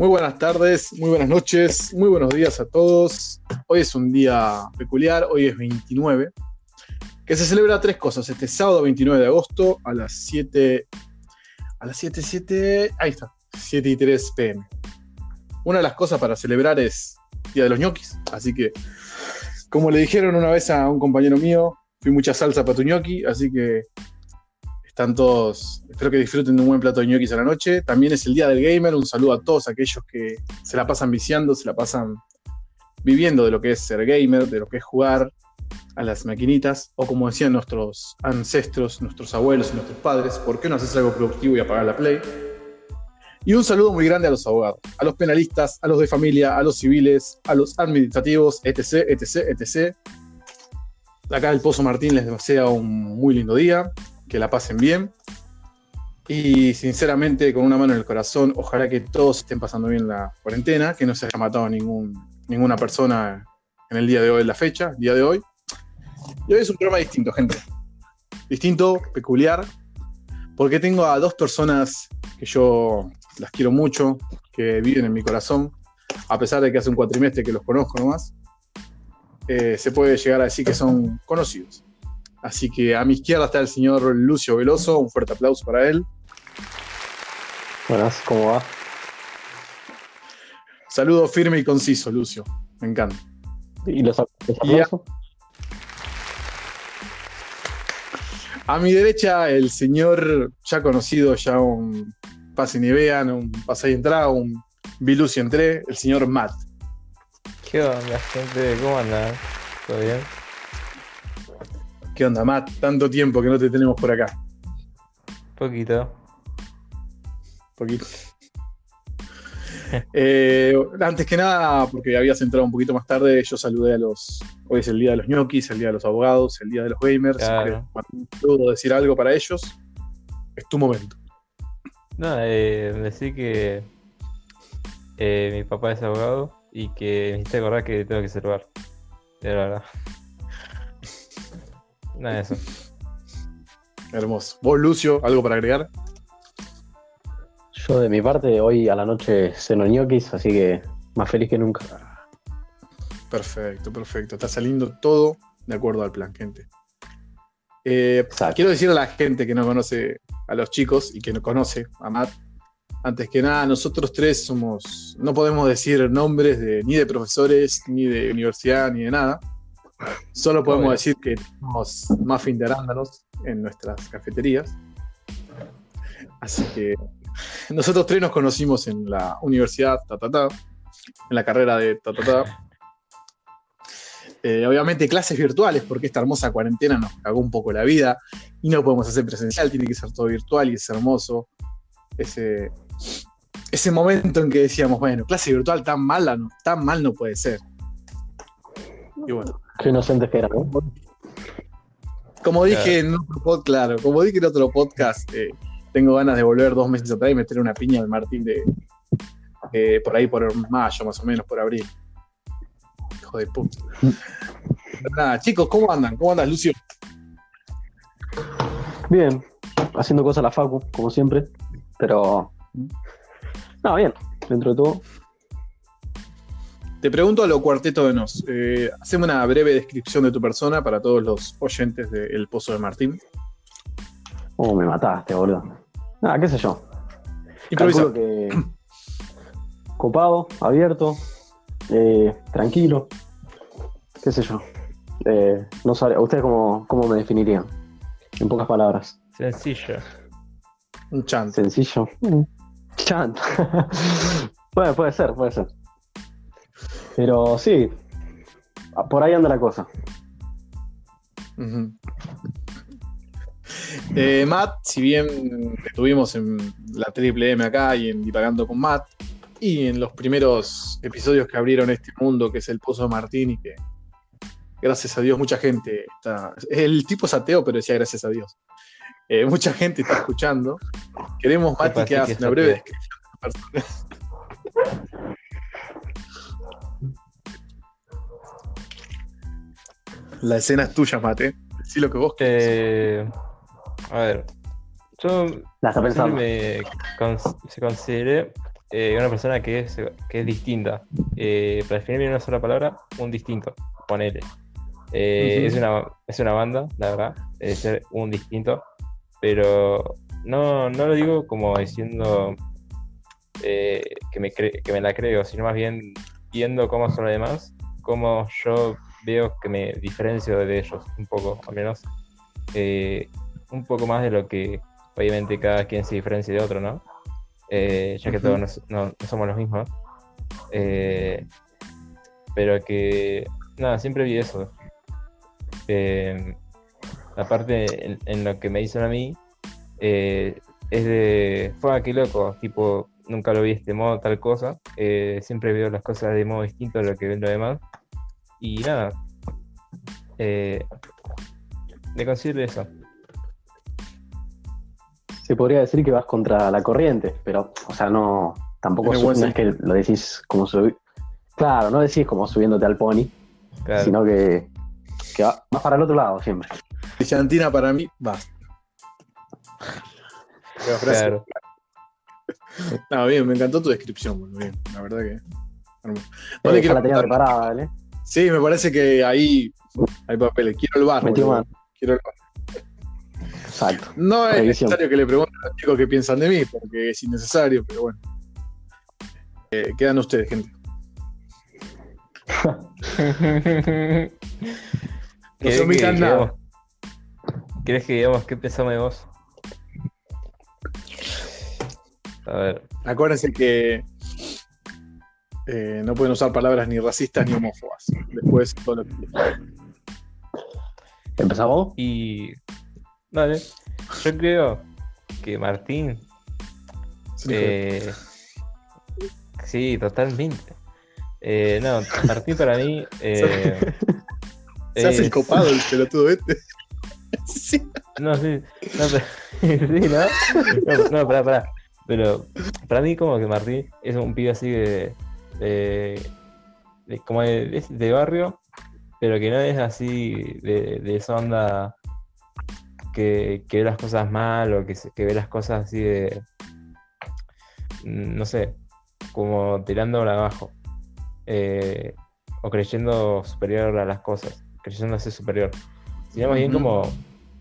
Muy buenas tardes, muy buenas noches, muy buenos días a todos. Hoy es un día peculiar, hoy es 29, que se celebra tres cosas. Este sábado 29 de agosto a las 7, a las 7, 7, ahí está, 7 y 3 pm. Una de las cosas para celebrar es Día de los ñoquis, así que, como le dijeron una vez a un compañero mío, fui mucha salsa para tu ñoqui, así que están todos, espero que disfruten de un buen plato de ñoquis a la noche. También es el día del gamer, un saludo a todos aquellos que se la pasan viciando, se la pasan viviendo de lo que es ser gamer, de lo que es jugar a las maquinitas, o como decían nuestros ancestros, nuestros abuelos y nuestros padres, ¿por qué no haces algo productivo y apagar la play? Y un saludo muy grande a los abogados, a los penalistas, a los de familia, a los civiles, a los administrativos, etc., etc., etc. Acá el Pozo Martín les desea un muy lindo día que la pasen bien. Y sinceramente, con una mano en el corazón, ojalá que todos estén pasando bien la cuarentena, que no se haya matado ningún, ninguna persona en el día de hoy, en la fecha, día de hoy. Y hoy es un programa distinto, gente. Distinto, peculiar, porque tengo a dos personas que yo las quiero mucho, que viven en mi corazón, a pesar de que hace un cuatrimestre que los conozco nomás. Eh, se puede llegar a decir que son conocidos. Así que a mi izquierda está el señor Lucio Veloso, un fuerte aplauso para él. Buenas, ¿cómo va? Saludo firme y conciso, Lucio. Me encanta. ¿Y los, aplausos? A mi derecha, el señor ya conocido, ya un pase ni vean, un pase y entrada, un Bilucio entré, el señor Matt. ¿Qué onda, gente? ¿Cómo andan? ¿Todo bien? ¿Qué onda, Matt? Tanto tiempo que no te tenemos por acá. Poquito. Poquito. Eh, antes que nada, porque habías entrado un poquito más tarde, yo saludé a los. Hoy es el día de los ñoquis, el día de los abogados, el día de los gamers. Claro. ¿Puedo decir algo para ellos? Es tu momento. No, eh, decir que eh, mi papá es abogado y que me hiciste acordar que tengo que salvar. De verdad. Nada de eso. Hermoso. ¿Vos, Lucio, algo para agregar? Yo de mi parte, hoy a la noche ceno ñoquis, así que más feliz que nunca. Perfecto, perfecto. Está saliendo todo de acuerdo al plan, gente. Eh, quiero decir a la gente que no conoce a los chicos y que no conoce a Matt, antes que nada, nosotros tres somos, no podemos decir nombres de, ni de profesores, ni de universidad, ni de nada. Solo podemos Obvio. decir que tenemos muffin de arándanos en nuestras cafeterías. Así que nosotros tres nos conocimos en la universidad, ta, ta, ta, en la carrera de ta, ta, ta. Eh, obviamente clases virtuales, porque esta hermosa cuarentena nos cagó un poco la vida y no podemos hacer presencial, tiene que ser todo virtual y es hermoso. Ese, ese momento en que decíamos, bueno, clase virtual tan mala, no, tan mal no puede ser. Y bueno, Qué inocentes que eran, ¿no? como dije en otro podcast, claro, como dije en otro podcast, eh, tengo ganas de volver dos meses atrás y meter una piña al Martín de eh, por ahí por mayo, más o menos, por abril. Hijo de puta. Nada, chicos, ¿cómo andan? ¿Cómo andas, Lucio? Bien, haciendo cosas a la facu, como siempre, pero... No, bien, dentro de todo. Te pregunto a lo cuarteto de nos. Eh, haceme una breve descripción de tu persona para todos los oyentes de El Pozo de Martín. Oh, me mataste, boludo. Nada, qué sé yo. Improvisa. Que... Copado, abierto, eh, tranquilo, qué sé yo. Eh, no sabe, ¿Ustedes cómo, cómo me definirían? En pocas palabras. Sencillo. Un chance. Sencillo. Chan. bueno, puede ser, puede ser. Pero sí, por ahí anda la cosa. Eh, Matt, si bien te tuvimos en la Triple M acá y en Divagando con Matt, y en los primeros episodios que abrieron este mundo que es el Pozo de Martín y que gracias a Dios mucha gente. El tipo es ateo, pero decía gracias a Dios. Eh, mucha gente está escuchando. Queremos, Mati, que hagas una breve descripción de tu persona. La escena es tuya, Mate. Sí, lo que vos querés. Eh, a ver, yo La está pensando. siempre me se consideré eh, una persona que es, que es distinta. Eh, para definirme en una sola palabra, un distinto. Ponele. Eh, es, una, es una banda, la verdad, es ser un distinto, pero no, no lo digo como diciendo eh, que, me cre- que me la creo, sino más bien viendo cómo son los demás, cómo yo veo que me diferencio de ellos un poco, al menos eh, un poco más de lo que obviamente cada quien se diferencia de otro, ¿no? Eh, ya que todos no, no- no somos los mismos. Eh, pero que, nada, siempre vi eso. Aparte, en, en lo que me dicen a mí, eh, es de, fue qué loco, tipo, nunca lo vi de este modo, tal cosa. Eh, siempre veo las cosas de modo distinto a lo que ven los demás. Y nada, eh, me considero eso. Se podría decir que vas contra la corriente, pero, o sea, no. Tampoco no es que lo decís como subi- Claro, no decís como subiéndote al pony, Claro. sino que, que va- vas para el otro lado siempre. Brillantina para mí, basta. Qué frase. Claro. No, bien, me encantó tu descripción, boludo, bien. La verdad que. No Eh, le ya quiero la tenía preparada, ¿eh? Sí, me parece que ahí hay papeles. Quiero el bar. Boludo. Quiero el bar. Exacto. No es Revisión. necesario que le pregunten a los chicos qué piensan de mí, porque es innecesario, pero bueno. Eh, quedan ustedes, gente. No se ¿Querés omitan nada. ¿Querés que digamos qué pensamos de vos? A ver, Acuérdense que eh, no pueden usar palabras ni racistas ni homófobas. Después todo lo que ¿Empezamos? y. Vale, yo creo que Martín. eh, sí, totalmente. Eh, no, Martín para mí. eh, Se hace el es- copado el pelotudo este. Sí. No, sí, no, pero, sí, ¿no? No, no, pará, pará. Pero para mí como que Martín es un pibe así de, como de, de- barrio, pero que no es así de, de esa onda que, que ve las cosas mal o que, que ve las cosas así de, mm, no sé, como tirándola abajo. Eh, o creyendo superior a las cosas, creyéndose superior. Sino más bien como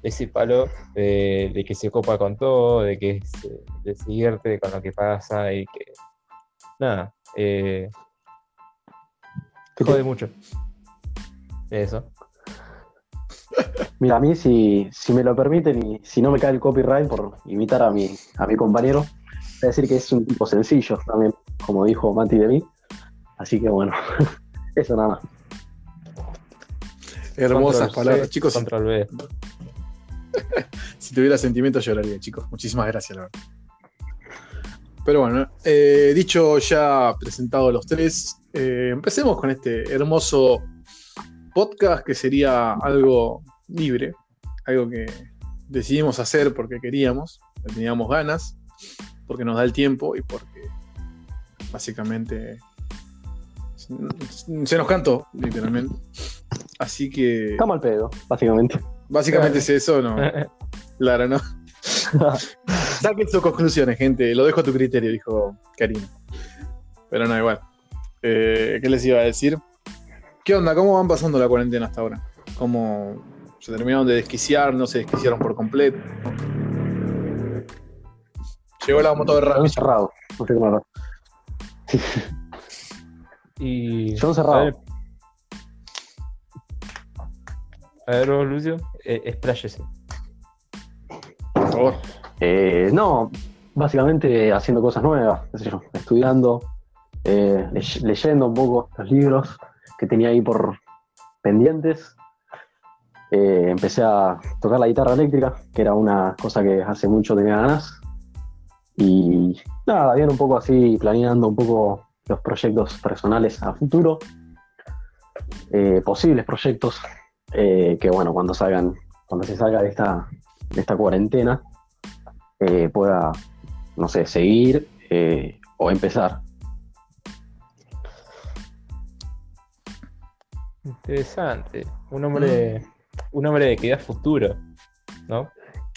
ese palo de, de que se copa con todo, de que se, de se divierte con lo que pasa y que. Nada, eh, ¿Qué te- jode mucho. Eso. Mira, a mí, si, si me lo permiten y si no me cae el copyright por imitar a mi, a mi compañero, voy a decir que es un tipo sencillo también, como dijo Mati de mí. Así que bueno, eso nada más. Hermosas Control C, palabras. Chicos, Control B. si tuviera sentimientos lloraría, chicos. Muchísimas gracias, la verdad. Pero bueno, eh, dicho ya presentado los tres, eh, empecemos con este hermoso podcast que sería algo libre, algo que decidimos hacer porque queríamos, teníamos ganas, porque nos da el tiempo y porque básicamente se se nos cantó, literalmente. Así que Estamos al pedo, básicamente. básicamente es eso, ¿no? Claro, ¿no? Saquen sus conclusiones, gente. Lo dejo a tu criterio, dijo Karina. Pero no, igual. Eh, ¿Qué les iba a decir? ¿Qué onda? ¿Cómo van pasando la cuarentena hasta ahora? ¿Cómo se terminaron de desquiciar? ¿No se desquiciaron por completo? Llegó la moto de encerrado. No sé cómo. Y. Yo encerrado. A ver, vos, Lucio, eh, expláyese. Por favor. Eh, no, básicamente haciendo cosas nuevas, qué sé yo, estudiando, eh, ley- leyendo un poco los libros que tenía ahí por pendientes. Eh, empecé a tocar la guitarra eléctrica, que era una cosa que hace mucho tenía ganas. Y nada, bien un poco así, planeando un poco los proyectos personales a futuro. Eh, posibles proyectos eh, que bueno, cuando salgan, cuando se salga de esta, de esta cuarentena, eh, pueda, no sé, seguir eh, o empezar. Interesante. Un hombre un hombre que da futuro, ¿no?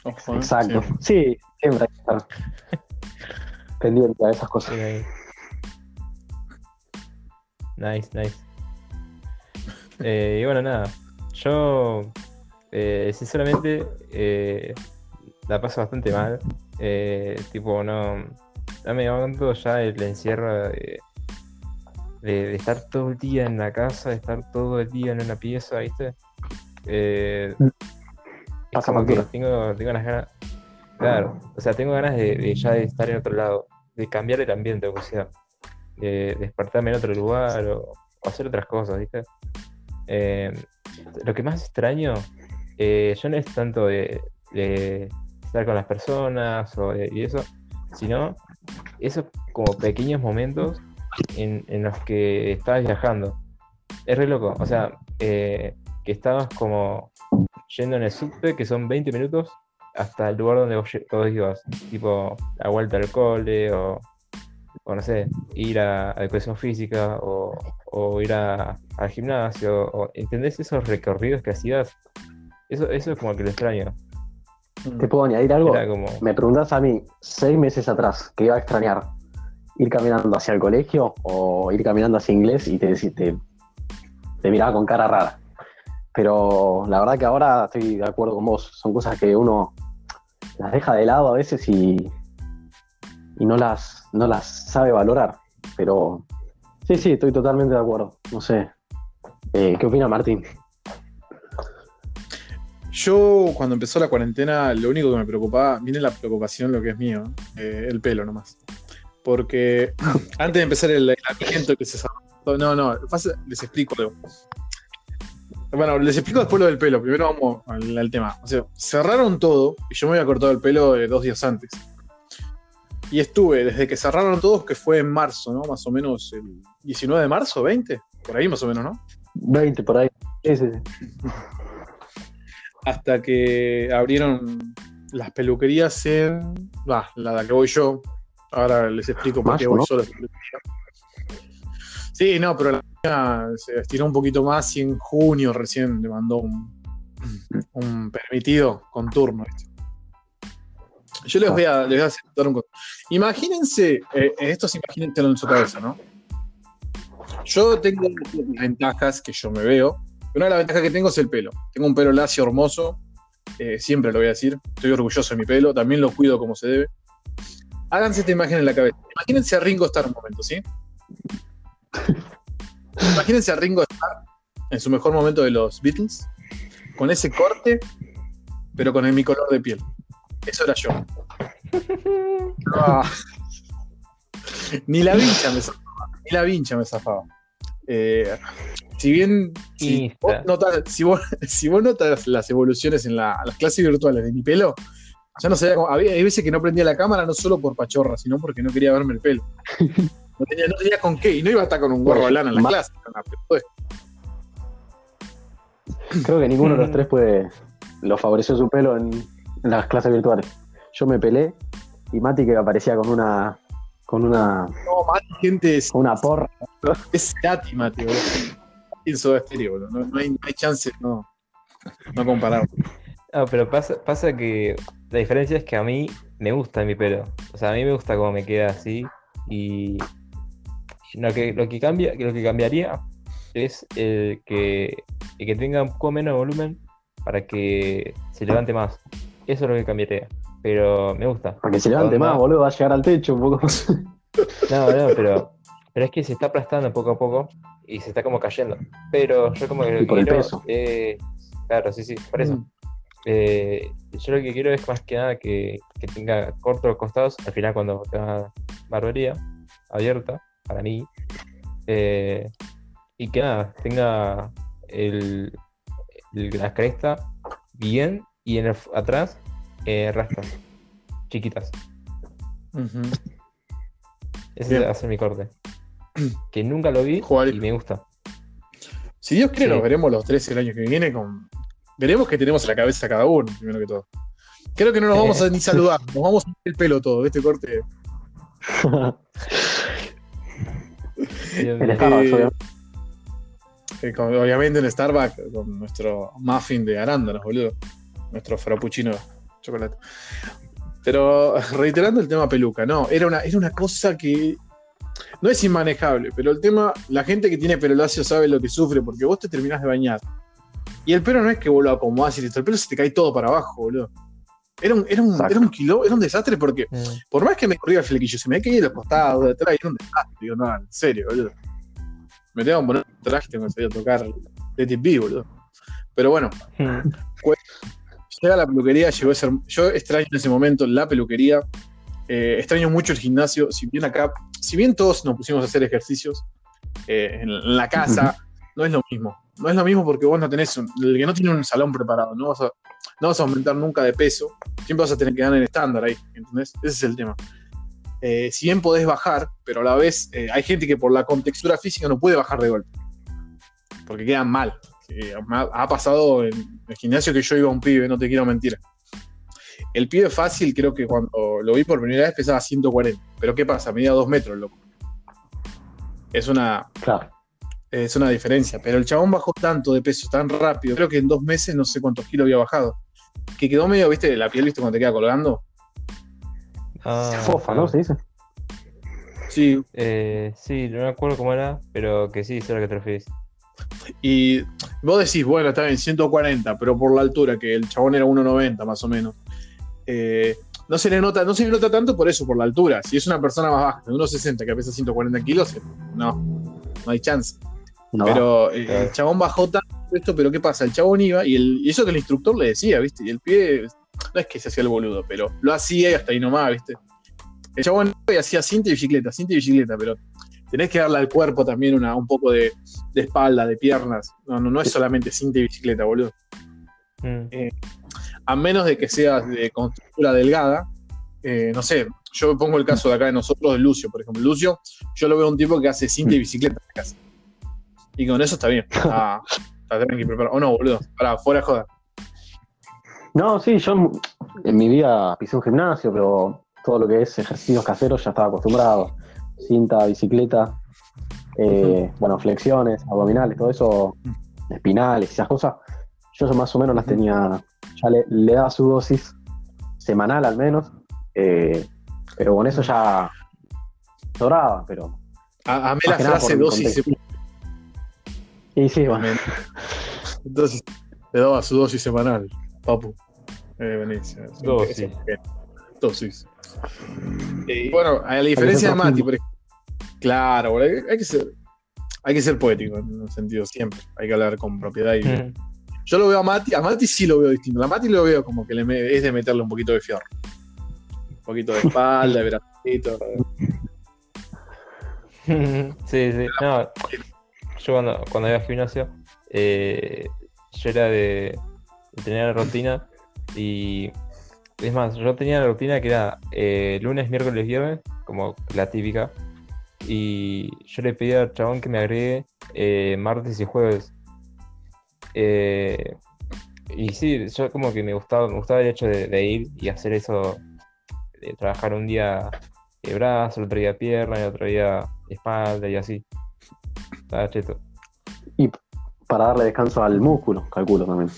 Ojo. Exacto. Sí. Sí, siempre hay que estar pendiente a esas cosas. Sí. Nice, nice. Eh, y bueno, nada. Yo, eh, sinceramente, eh, la paso bastante mal. Eh, tipo, no, no me aguanto ya el encierro de, de- de estar todo el día en la casa, de estar todo el día en una pieza, ¿viste? Es Pasa tengo, tengo unas ganas. Claro, o sea, tengo ganas de, de ya de estar en otro lado, de cambiar el ambiente, o sea, de despertarme en otro lugar o, o hacer otras cosas, ¿viste? Eh, lo que más extraño, eh, yo no es tanto de, estar con las personas o y eso, sino esos como pequeños momentos en, los que estabas viajando. Es re loco, o sea, eh, que estabas como yendo en el subte, que son 20 minutos, hasta el lugar donde vos, vos ibas, tipo la vuelta al cole o, o no sé, ir a, a educación física o, o ir a- al gimnasio, o, ¿entendés esos recorridos que hacías? Eso, eso es como que lo extraño. ¿Te puedo añadir algo? Como, Me preguntás a mí, seis meses atrás, que iba a extrañar ir caminando hacia el colegio o ir caminando hacia inglés y te, te, te miraba con cara rara. Pero la verdad que ahora estoy de acuerdo con vos. Son cosas que uno las deja de lado a veces y, y no, las, no las sabe valorar. Pero sí, sí, estoy totalmente de acuerdo. No sé. Eh, ¿Qué opina Martín? Yo, cuando empezó la cuarentena, lo único que me preocupaba, viene la preocupación, lo que es mío, eh, el pelo nomás. Porque antes de empezar el aislamiento que se cerró- No, no, les explico algo. Bueno, les explico después lo del pelo. Primero vamos al, al tema. O sea, cerraron todo y yo me había cortado el pelo eh, dos días antes. Y estuve desde que cerraron todos, que fue en marzo, ¿no? Más o menos el 19 de marzo, 20, por ahí más o menos, ¿no? 20 por ahí. Sí, sí, sí. hasta que abrieron las peluquerías en. Va, la de la que voy yo. Ahora les explico por qué voy ¿no? solo a esa peluquería. Sí, no, pero la mía se estiró un poquito más y en junio recién le mandó un, un permitido con turno. ¿viste? Yo les voy a, les voy a un Imagínense, eh, esto es imagínense en su cabeza, ¿no? Yo tengo ventajas que yo me veo. Una de las ventajas que tengo es el pelo. Tengo un pelo lacio hermoso, eh, siempre lo voy a decir. Estoy orgulloso de mi pelo, también lo cuido como se debe. Háganse esta imagen en la cabeza. Imagínense a Ringo Starr un momento, ¿sí? Imagínense a Ringo Starr en su mejor momento de los Beatles, con ese corte, pero con el, mi color de piel. Eso era yo. Ah. Ni la vincha me zafaba. Ni la vincha me zafaba. Eh, si bien si vos, notas, si, vos, si vos notas las evoluciones en la- las clases virtuales de mi pelo, ya no sabía cómo. Había, hay veces que no prendía la cámara no solo por pachorra, sino porque no quería verme el pelo. No tenía, no tenía con qué, y no iba a estar con un gorro de lana en la clase. Creo que ninguno de los Mm. tres puede lo favoreció su pelo en, en las clases virtuales. Yo me pelé y Mati que aparecía con una con una, No, más gente es, con una porra. es Cerati, Mati, boludo. En Soda Stereo, boludo. No, no hay, no hay chance, no, no comparar. Ah, pero pasa, pasa que la diferencia es que a mí me gusta mi pelo. O sea, a mí me gusta cómo me queda así. Y lo que, lo que cambia, lo que cambiaría es el que, el que tenga un poco menos volumen para que se levante más. Eso es lo que cambiaría. Pero me gusta. Para que se levante más, boludo, va a llegar al techo un poco más. No, no, pero, pero es que se está aplastando poco a poco y se está como cayendo. Pero yo como que lo Y por el quiero peso. es- claro, sí, sí, por eso. Mm. Eh, yo lo que quiero es más que nada que, que tenga cortos los costados al final cuando tenga barbería abierta para mí. Eh, y que nada, tenga el, el- la cresta bien y en el, atrás eh, rastas chiquitas. Ese Bien. va a ser mi corte. Que nunca lo vi Jugar- y me gusta. Si Dios quiere, Sí. nos veremos los tres el año que viene con. Veremos que tenemos en la cabeza cada uno, primero que todo. Creo que no nos vamos a ni saludar, nos vamos a ver el pelo todo, este corte. El. Starbucks, Eh, obviamente. Eh, con- obviamente en Starbucks con nuestro muffin de arándanos, boludo. Nuestro frappuccino de chocolate. Pero reiterando el tema peluca, no, era una, era una cosa que no es inmanejable, pero el tema, la gente que tiene pelo lacio sabe lo que sufre, porque vos te terminás de bañar. Y el pelo no es que vos lo acomodás y listo, el pelo se te cae todo para abajo, boludo. Era un, era un, era un kilo, era un desastre porque Mm. por más que me corría el flequillo, se me caía de los costados, de atrás, era un desastre. Digo, no, en serio, boludo. Me tengo que poner un traje, tengo que salir a tocar de TV, boludo. Pero bueno, Mm. Llega la peluquería, llegó a ser. Yo extraño en ese momento la peluquería. eh, extraño mucho el gimnasio. Si bien acá, si bien todos nos pusimos a hacer ejercicios eh, en, la casa, no es lo mismo. No es lo mismo porque vos no tenés un- el que no tiene un salón preparado, no vas a, no vas a aumentar nunca de peso, siempre vas a tener que ganar en estándar ahí, ¿entendés? Ese es el tema. Eh, si bien podés bajar, pero a la vez eh, hay gente que por la contextura física no puede bajar de golpe, porque quedan mal. Ha, ha pasado en el gimnasio que yo iba a un pibe, no te quiero mentir. El pibe fácil, creo que cuando lo vi por primera vez pesaba 140. Pero ¿qué pasa? Medía 2 metros, loco. Es una, Claro. es una diferencia. Pero el chabón bajó tanto de peso, tan rápido. Creo que en dos meses no sé cuántos kilos había bajado. Que quedó medio, viste, la piel, viste, cuando te queda colgando. Ah, Fofa, ¿no? Se dice. Sí. Eh, sí, no me acuerdo cómo era, pero que sí, sé a lo que te refieres. Y vos decís, bueno, está bien, 140, pero por la altura, que el chabón era 1,90 más o menos. Eh, no se le nota, no se le nota tanto por eso, por la altura. Si es una persona más baja, de 1,60 que pesa 140 kilos, eh, no, no hay chance. No, Pero eh, el chabón bajó tanto esto, pero ¿qué pasa? El chabón iba y, el, y eso que el instructor le decía, ¿viste? Y el pie, no es que se hacía el boludo, pero lo hacía y hasta ahí nomás, ¿viste? El chabón iba y hacía cinta y bicicleta, cinta y bicicleta, pero tenés que darle al cuerpo también una, un poco de, de espalda, de piernas. No, no, no es solamente cinta y bicicleta, boludo. Mm. A menos de que seas de constructura delgada, eh, no sé, yo pongo el caso de acá de nosotros, de Lucio, por ejemplo. Lucio, yo lo veo un tipo que hace cinta y bicicleta en la casa. Y con eso está bien. Está, está. O no, boludo. Pará, fuera de joda. No, sí, yo en mi vida pisé un gimnasio, pero todo lo que es ejercicios caseros ya estaba acostumbrado. Cinta, bicicleta, eh, bueno, flexiones, abdominales, todo eso, espinales, esas cosas. Yo más o menos las tenía, ya le, le daba su dosis semanal al menos, eh, pero con eso ya sobraba, pero... A, a mí la frase dosis. Y sí, bueno, Entonces, le daba su dosis semanal, papu. Eh, eh, Dosis. Dosis. Bueno, a la diferencia de Mati, por ejemplo. Claro, hay, hay que ser, hay que ser poético en un sentido siempre. Hay que hablar con propiedad y Mm. Yo lo veo a Mati, a Mati sí lo veo distinto. A Mati lo veo como que le me- es de meterle un poquito de fierro. Un poquito de espalda, de bracito. sí, sí. No, yo cuando, cuando iba al gimnasio, eh, yo era de, de tener la rutina y es más, yo tenía la rutina que era eh, lunes, miércoles, viernes, como la típica, y yo le pedía al chabón que me agregue eh, martes y jueves. Eh, y sí, yo como que me gustaba, me gustaba el hecho de, de ir y hacer eso, de trabajar un día de brazo, el otro día pierna, el otro día espalda y así. Estaba cheto. para darle descanso al músculo, calculo también.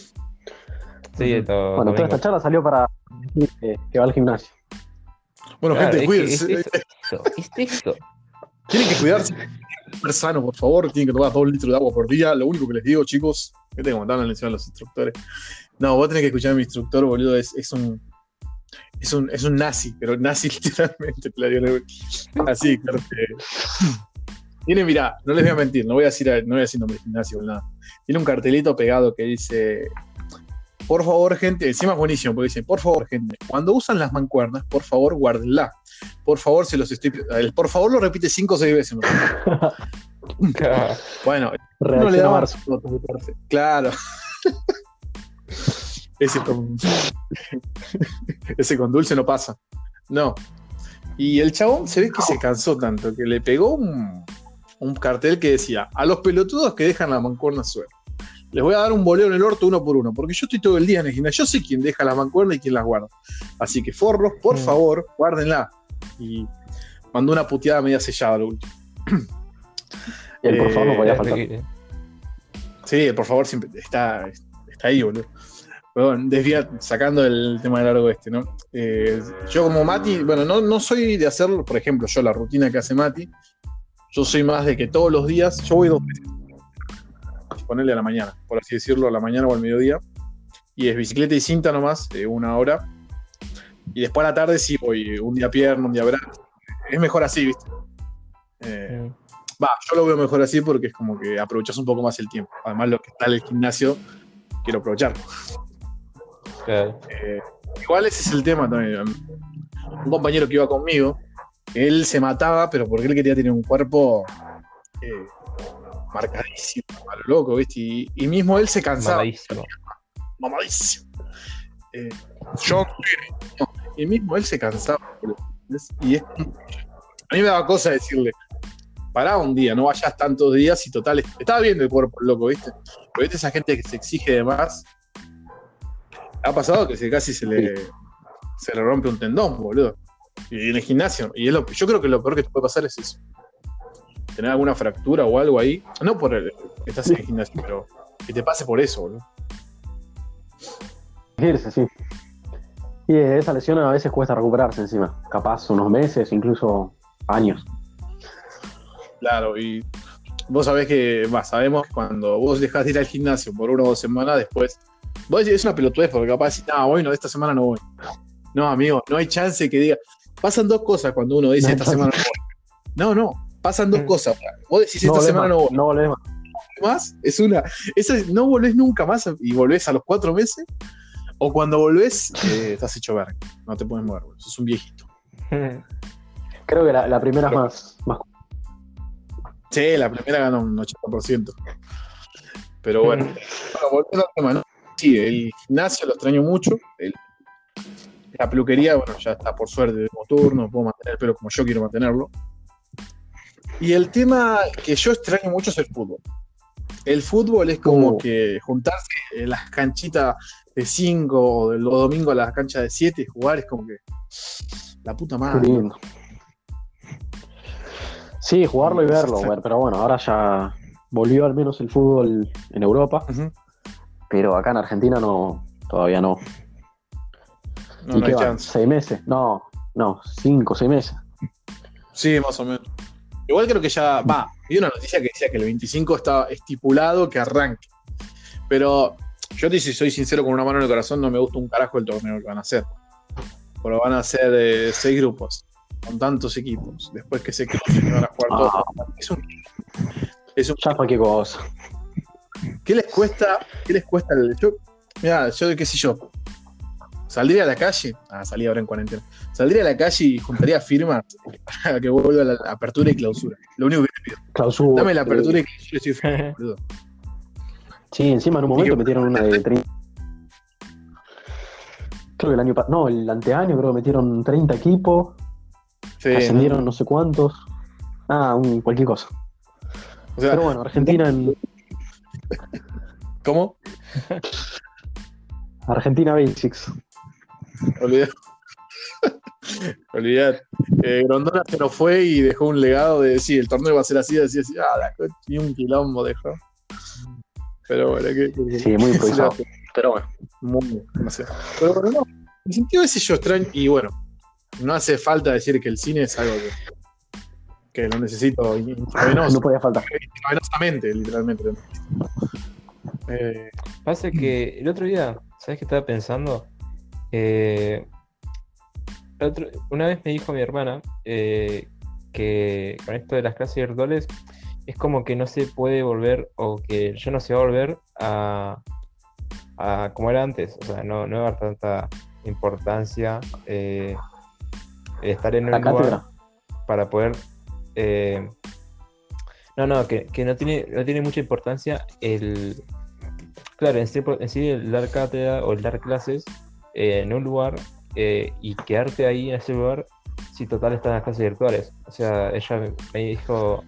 Sí, todo Bueno, toda esta charla salió para decir que, que va al gimnasio. Bueno, Claro, gente, es cuídense. es es esto. Tienen que cuidarse. Comer sano, por favor. Tienen que tomar dos litros de agua por día. Lo único que les digo, chicos, que tengo que mandarle lección a los instructores. No, vos tenés que escuchar a mi instructor, boludo. Es, un. Es un, es un nazi, pero nazi literalmente. Así, claro que- Tiene, mirá, no les voy a mentir, no voy a decir, no voy a decir nombre de gimnasio nada. Tiene un cartelito pegado que dice. Por favor, gente, encima es buenísimo, porque dice, por favor, gente, cuando usan las mancuernas, por favor, guárdenla. Por favor, se los estoy. El por favor lo repite cinco o seis veces. Bueno, no le daba Marzo. Claro. Ese con, ese con dulce no pasa. No. Y el chabón se ve que se cansó tanto que le pegó un, un cartel que decía: A los pelotudos que dejan la mancuerna suelta. Les voy a dar un boleo en el orto uno por uno, porque yo estoy todo el día en el gimnasio. Yo sé quién deja la mancuerna y quién las guarda. Así que, forros, por Mm. favor, guárdenla. Y mandó una puteada media sellada lo último. Y el por favor no Eh, podía faltar. que- Sí, por favor, siempre está, está ahí, boludo. Pero bueno, desvía, sacando el tema del largo este, ¿no? Eh, yo como Mati, bueno, no, no soy de hacerlo, por ejemplo, yo la rutina que hace Mati, yo soy más de que todos los días, yo voy dos veces, ponerle a la mañana, por así decirlo, a la mañana o al mediodía, y es bicicleta y cinta nomás, de una hora, y después a la tarde sí voy un día pierna, un día brazo, es mejor así, ¿viste? Eh, Va, yo lo veo mejor así porque es como que aprovechas un poco más el tiempo. Además, lo que está en el gimnasio, quiero aprovecharlo. Claro. Eh, igual ese es el tema también. Un compañero que iba conmigo, él se mataba, pero porque él quería tener un cuerpo eh, marcadísimo, a lo loco, ¿viste? Y, y mismo él se cansaba. Mamadísimo. Mamadísimo. Eh, y mismo él se cansaba. Y es, a mí me daba cosa decirle, pará un día, no vayas tantos días y total, estaba viendo el cuerpo loco, ¿viste? Pero viste esa gente que se exige de más. Ha pasado que se, casi se le, se le rompe un tendón, boludo. Y en el gimnasio. Y es lo, yo creo que lo peor que te puede pasar es eso. Tener alguna fractura o algo ahí. No por el, que estás en el gimnasio, pero que te pase por eso, boludo. Irse, sí. Y de esa lesión a veces cuesta recuperarse encima. Capaz unos meses, incluso años. Claro, y vos sabés que, va, sabemos que cuando vos dejás de ir al gimnasio por una o dos semanas, después, vos decís, es una pelotudez, porque capaz decís, no, hoy no, esta semana no voy. No, amigo, no hay chance que diga. Pasan dos cosas cuando uno dice, No esta chance. semana no voy. No, no, pasan dos Mm. cosas. Vos decís, esta semana más, no voy. no volvés más. más, es una. Esa es- no volvés nunca más y volvés a los cuatro meses. O cuando volvés, eh, estás hecho verga. No te puedes mover, boludo. Sos un viejito. Creo que la, la primera es más, más. Sí, la primera ganó un 80%. Pero bueno, bueno, volviendo al tema, ¿no? Sí, el gimnasio lo extraño mucho. El- la peluquería, bueno, ya está por suerte de turno, puedo mantener el pelo como yo quiero mantenerlo. Y el tema que yo extraño mucho es el fútbol. El fútbol es como Uh. que juntarse en las canchitas de 5 o de los domingos a las canchas de 7 y jugar es como que. La puta Qué madre. lindo. Sí, jugarlo y verlo, pero bueno, ahora ya volvió al menos el fútbol en Europa, pero acá en Argentina no, todavía no. No, ¿Y no qué van? chance. ¿Seis meses? No, no, cinco, seis meses. Sí, más o menos. Igual creo que ya va. Vi una noticia que decía que el 25 estaba estipulado que arranque. Pero yo te si soy sincero con una mano en el corazón, no me gusta un carajo el torneo que van a hacer. Pero van a hacer eh, seis grupos con tantos equipos. Después que se crucen van a jugar todos. Ah, Es un, es un- ya cualquier cosa. ¿Qué les cuesta? ¿Qué les cuesta el yo? Mira, yo qué sé yo. Saldría a la calle, ah, salí ahora en cuarentena. Saldría a la calle y juntaría firmas para que vuelva la apertura y clausura. Lo único que pido. Clausura. Dame la apertura y clausura y estoy feliz, boludo. Sí, encima en un momento metieron una de 30. Creo que el año pasado, no, el anteaño creo que metieron 30 equipos, Sí, ascendieron no sé cuántos. Ah, un, cualquier cosa. O sea, Pero bueno, Argentina en ¿cómo? Argentina Basics. Olvidé. Olvidad. Eh, Grondona se nos fue y dejó un legado de decir, el torneo va a ser así, así, así. Ah, la coche, y un quilombo dejó. Pero bueno, que. que- Sí, muy improvisado. Pero bueno. muy- no sé. Pero bueno, no. En el sentido ese yo extraño. Y bueno, no hace falta decir que el cine es algo que, que lo necesito intravenoso, No podía faltar. intravenosamente, literalmente. Eh, Pasa que el otro día, ¿sabes qué estaba pensando? Eh, otro- una vez me dijo mi hermana eh, que con esto de las clases virtuales es como que no se puede volver o que ya no se va a volver a, a como era antes. O sea, no, no va a haber tanta importancia eh, estar en La un lugar cátedra. para poder. eh, no, no, que, que no, tiene, no tiene mucha importancia el. Claro, en sí, en sí el dar cátedra o el dar clases eh, en un lugar eh, y quedarte ahí en ese lugar si total están las clases virtuales. O sea, ella me dijo,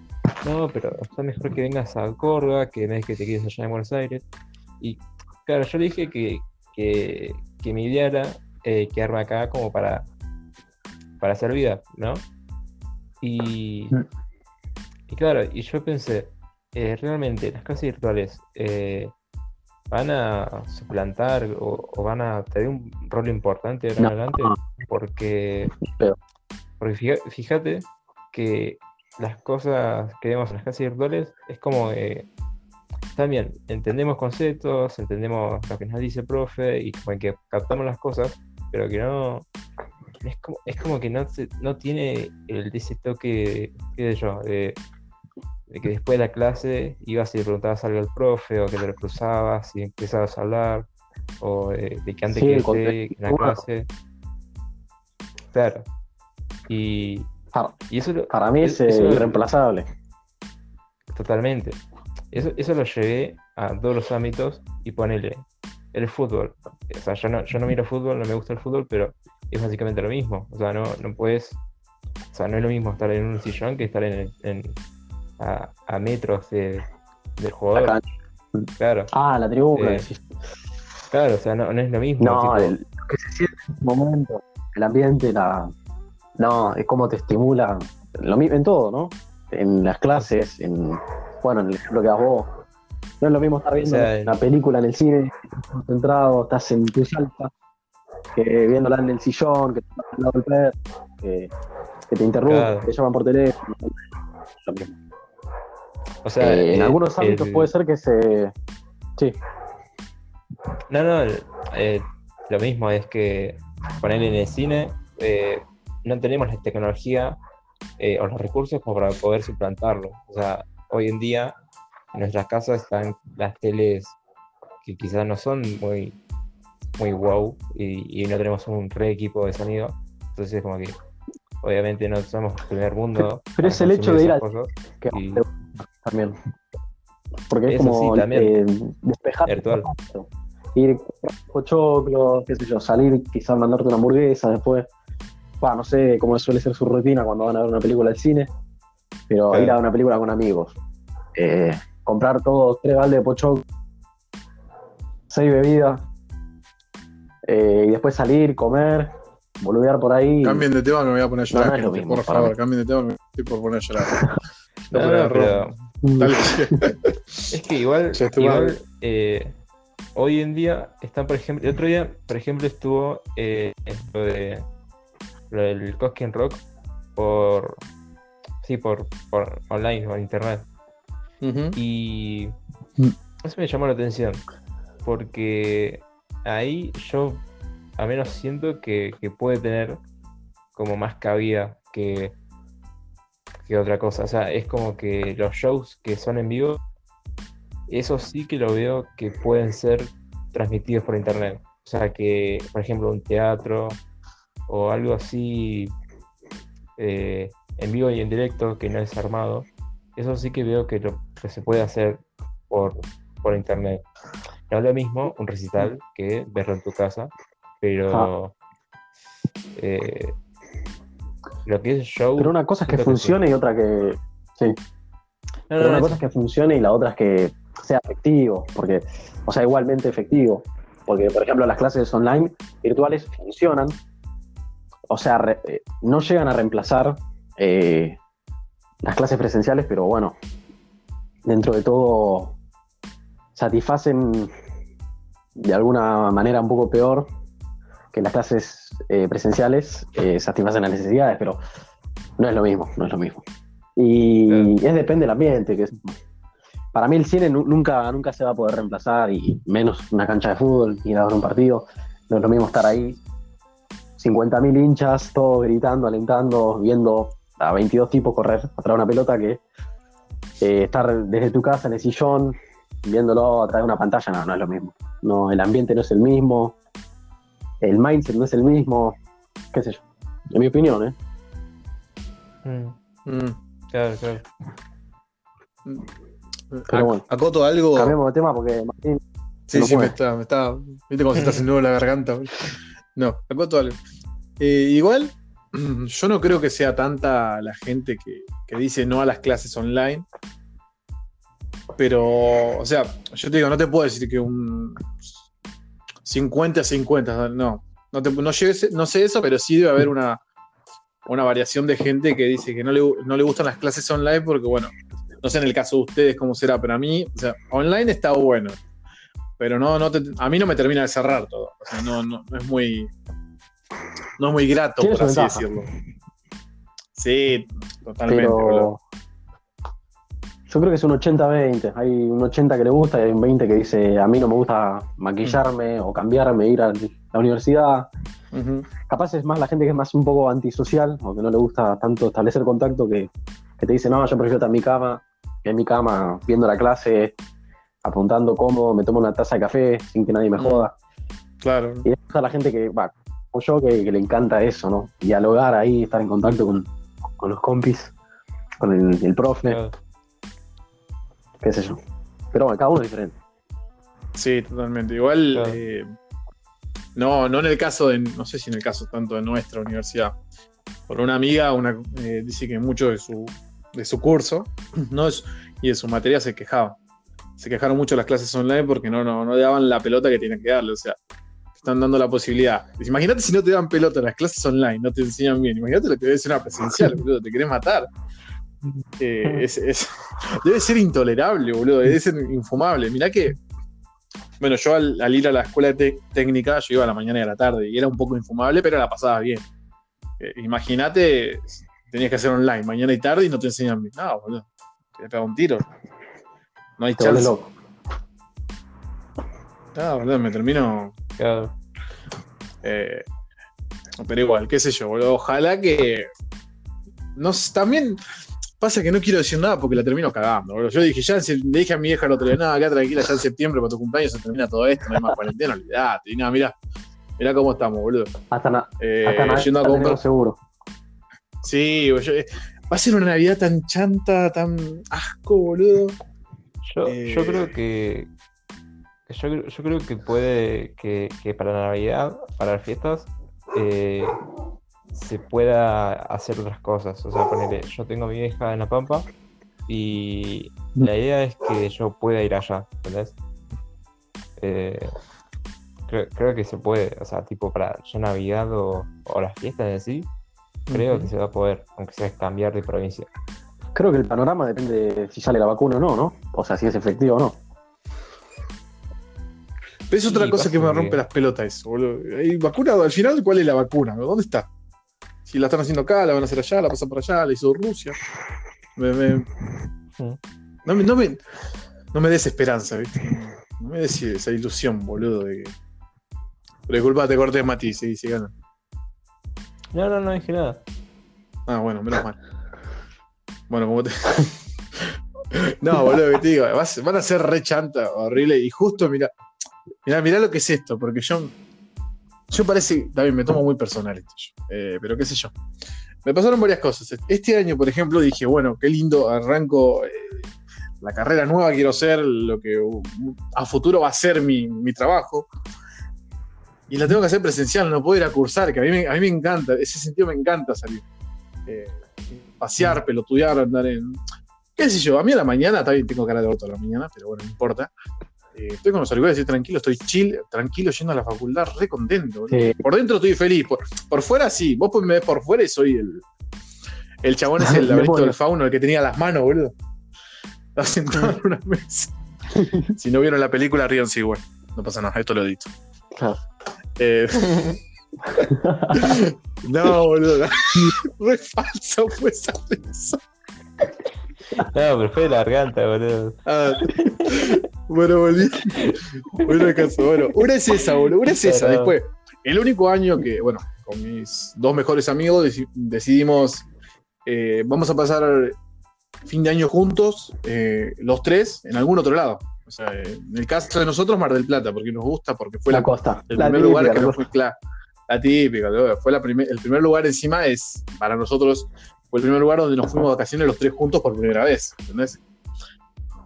no, pero está mejor que vengas a Córdoba, que me que te quedes allá en Buenos Aires. Y claro, yo le dije que, que, que mi idea era eh, quedarme acá como para, para hacer vida, ¿no? Y, y claro, y yo pensé, eh, realmente las clases virtuales eh, van a suplantar o, o van a tener un rol importante en No. adelante porque, porque fíjate que las cosas que vemos en las clases virtuales es como eh, también entendemos conceptos, entendemos lo que nos dice el profe y como que captamos las cosas, pero que no es como, es como que no, no tiene el, ese toque, qué sé yo, de, de que después de la clase ibas y le preguntabas algo al profe, o que te lo cruzabas y empezabas a hablar, o de, de que antes Sí, que esté en la clase. Claro. Y, Para, y eso, para mí es eso- eh, irreemplazable. Totalmente. Eso, eso lo llevé a todos los ámbitos y ponele el fútbol. O sea, yo no, yo no miro fútbol, no me gusta el fútbol, pero es básicamente lo mismo. O sea, no, no puedes. O sea, no es lo mismo estar en un sillón que estar en, en- a, a metros de- del jugador. Claro, Ah, la tribuna. Eh, claro, o sea, no, no es lo mismo. No, el- lo que se siente en ese momento, el ambiente, la. No, es como te estimula. Lo, mi- en todo, ¿no? En las clases, en. Bueno, en el ejemplo que das vos. No es lo mismo estar viendo sea, una película en el cine, estás concentrado, estás en tu salsa, que viéndola en el sillón, que te estás al lado del perro, que, que te interrumpen, Claro. que te llaman por teléfono. Lo mismo. o sea, Eh, en eh, algunos ámbitos puede ser que se. Sí, No, no, eh, lo mismo es que poner en el cine, eh, no tenemos la tecnología eh, o los recursos como para poder suplantarlo. O sea, hoy en día en nuestras casas están las teles que quizás no son muy, muy wow y, y no tenemos un re equipo de sonido. Entonces, como que obviamente no somos primer mundo. Pero es el hecho de ir al- que Y- también. Porque es Eso como sí, también. eh, despejar Virtual. ir pochoclo, qué sé yo, salir quizás mandarte una hamburguesa después. Va, no sé cómo suele ser su rutina cuando van a ver una película al cine, pero Claro. ir a ver una película con amigos. Eh, comprar todos tres baldes de pochoclo, seis bebidas, eh, y después salir, comer, boludear por ahí. Cambien de tema, me voy a poner a llorar. No, no es lo gente, mismo por favor, mí. cambien de tema, me estoy por poner a llorar. No, No, pero Mm, Dale. Es que igual, eh, hoy en día están, por ejemplo, el otro día, por ejemplo, estuvo eh, lo de lo del Cosquín Rock por sí, por, por online o internet. Y Mm. eso me llamó la atención. Porque ahí yo al menos siento que, que puede tener como más cabida que, que otra cosa. O sea, es como que los shows que son en vivo, eso sí que lo veo que pueden ser transmitidos por internet. O sea, que, por ejemplo, un teatro o algo así eh, en vivo y en directo que no es armado, eso sí que veo que, lo, que se puede hacer por, por internet. No es lo mismo un recital que verlo en tu casa, pero eh, lo que es show. Pero una cosa es que funcione y otra que. Sí. No, Pero no, una no, cosa es que funcione y la otra es que sea efectivo, porque, o sea, igualmente efectivo. Porque, por ejemplo, las clases online virtuales funcionan, o sea, re- eh, no llegan a reemplazar eh, las clases presenciales, pero bueno, dentro de todo satisfacen de alguna manera un poco peor que las clases eh, presenciales, satisfacen las necesidades, pero no es lo mismo, no es lo mismo. Y es depende del ambiente. Que es- para mí el cine nu- nunca, nunca se va a poder reemplazar, y menos una cancha de fútbol, ir a ver un partido. No es lo mismo estar ahí, 50.000 hinchas, todos gritando, alentando, viendo a 22 tipos correr atrás de una pelota que eh, estar desde tu casa en el sillón, viéndolo a través de una pantalla, no, no es lo mismo. No, el ambiente no es el mismo, el mindset no es el mismo, qué sé yo. En mi opinión, ¿eh? Mm, Mm. claro, claro. Pero bueno. Acoto algo. Cambiamos de tema porque Martín Sí, no sí, me está, me está. ¿Viste cómo se está haciendo la garganta? No, acoto algo. Eh, igual, yo no creo que sea tanta la gente que, que dice no a las clases online. Pero, o sea, yo te digo, no te puedo decir que un 50 a 50, no. No, te- no, llegues- no sé eso, pero sí debe haber una, una variación de gente que dice que no le, no le gustan las clases online porque, bueno, no sé en el caso de ustedes cómo será, pero a mí, o sea, online está bueno. Pero no, no te- a mí no me termina de cerrar todo. O sea, no, no, no es muy. No es muy grato, por así ventaja. decirlo. Sí, totalmente, boludo. Pero yo creo que es un 80-20. Hay un 80 que le gusta y hay un 20 que dice, a mí no me gusta maquillarme o cambiarme, ir a la universidad. Capaz es más la gente que es más un poco antisocial o que no le gusta tanto establecer contacto que, que te dice, no, yo prefiero estar en mi cama, que en mi cama, viendo la clase, apuntando cómo, me tomo una taza de café sin que nadie me joda. Claro. Y después está la gente que, va, como yo, que, que le encanta eso, ¿no? Dialogar ahí, estar en contacto con, con los compis, con el, el profe, Claro. qué sé yo. Pero bueno, cada uno es diferente. Sí, totalmente. Igual, Claro. eh, no, no en el caso de, no sé si en el caso tanto de nuestra universidad. Por una amiga, una, eh, dice que mucho de su, de su curso no es, y de su materia se quejaba. Se quejaron mucho las clases online porque no, no, no daban la pelota que tenían que darle. O sea, te están dando la posibilidad. Dice, Imagínate si no te dan pelota las clases online, no te enseñan bien. Imagínate lo que debe ser una presencial, boludo, te querés matar. Eh, es- es- debe ser intolerable, boludo, debe ser infumable. Mirá que bueno, yo al, al ir a la escuela te- técnica, yo iba a la mañana y a la tarde, y era un poco infumable, pero la pasaba bien. Eh, Imagínate, tenías que hacer online mañana y tarde y no te enseñan bien. No, boludo, te pega un tiro. No hay Te chance. loco. No, boludo, me termino. Claro. eh, pero igual, qué sé yo, boludo. Ojalá que. No también pasa que no quiero decir nada porque la termino cagando, boludo. Yo dije, ya le dije a mi vieja el otro día, nada, acá tranquila, ya en septiembre para tu cumpleaños se termina todo esto, no hay más cuarentena, olvidate. Y nada, mirá, mirá cómo estamos, boludo. Hasta, na- Eh, hasta yendo a comprar. seguro. Sí, yo- eh, va a ser una Navidad tan chanta, tan asco, boludo. Yo, Eh, yo creo que. que Yo, creo- yo creo que puede que, que para Navidad, para las fiestas, eh, se pueda hacer otras cosas. O sea, ponele, yo tengo a mi vieja en La Pampa y la idea es que yo pueda ir allá, ¿entendés? Eh, creo, creo que se puede, o sea, tipo para ya Navidad o, o las fiestas en sí, creo que se va a poder, aunque sea cambiar de provincia. Creo que el panorama depende de si sale la vacuna o no, ¿no? O sea, si es efectivo o no. Pero es otra Sí, cosa que me rompe las pelotas eso, boludo. ¿Hay vacuna? Al final, ¿cuál es la vacuna? ¿Dónde está? Si la están haciendo acá, la van a hacer allá, la pasan por allá, la hizo Rusia. Me- me- no, me, no, me, no me des esperanza, ¿viste? No me des esa ilusión, boludo, de que. Pero disculpa, te corté, Mati, sí, sí, gana. No, no, no dije nada. Ah, bueno, menos mal. Bueno, como te. no, boludo, que te digo, van a ser re chanta, horrible. Y justo, mira, mira, mira lo que es esto, porque yo. Yo parece. También me tomo muy personal esto, eh, pero qué sé yo. Me pasaron varias cosas. Este año, por ejemplo, dije, bueno, qué lindo, arranco eh, la carrera nueva, quiero ser lo que a futuro va a ser mi, mi trabajo. Y la tengo que hacer presencial, no puedo ir a cursar, que a mí, a mí me encanta, ese sentido me encanta salir. Eh, pasear, pelotudear, andar en. ¿Qué sé yo? A mí a la mañana, también tengo cara de orto a la mañana, pero bueno, no importa. Eh, estoy con los auriculares, estoy tranquilo, estoy chill, tranquilo, yendo a la facultad, re contento. Sí. Por dentro estoy feliz, por, por fuera sí. Vos me ves por fuera y soy el. El chabón es el laberinto del fauno, el que tenía las manos, boludo. Estaba sentado en una mesa. si no vieron la película, ríanse igual. No pasa nada, esto lo edito. Claro. Eh, no, boludo. Re falso fue esa risa. No, pero fue de la garganta, boludo. Ah, bueno, volví. Bueno, el caso. Bueno, una es esa, boludo. Una es esa. Después, el único año que, bueno, con mis dos mejores amigos deci- decidimos, eh, vamos a pasar fin de año juntos, eh, los tres, en algún otro lado. O sea, en el caso de nosotros, Mar del Plata, porque nos gusta, porque fue la la, costa. el La primer lugar que nos fue claro. La típica, fue la primer- el primer lugar encima es, para nosotros, fue el primer lugar donde nos fuimos de vacaciones los tres juntos por primera vez, ¿entendés?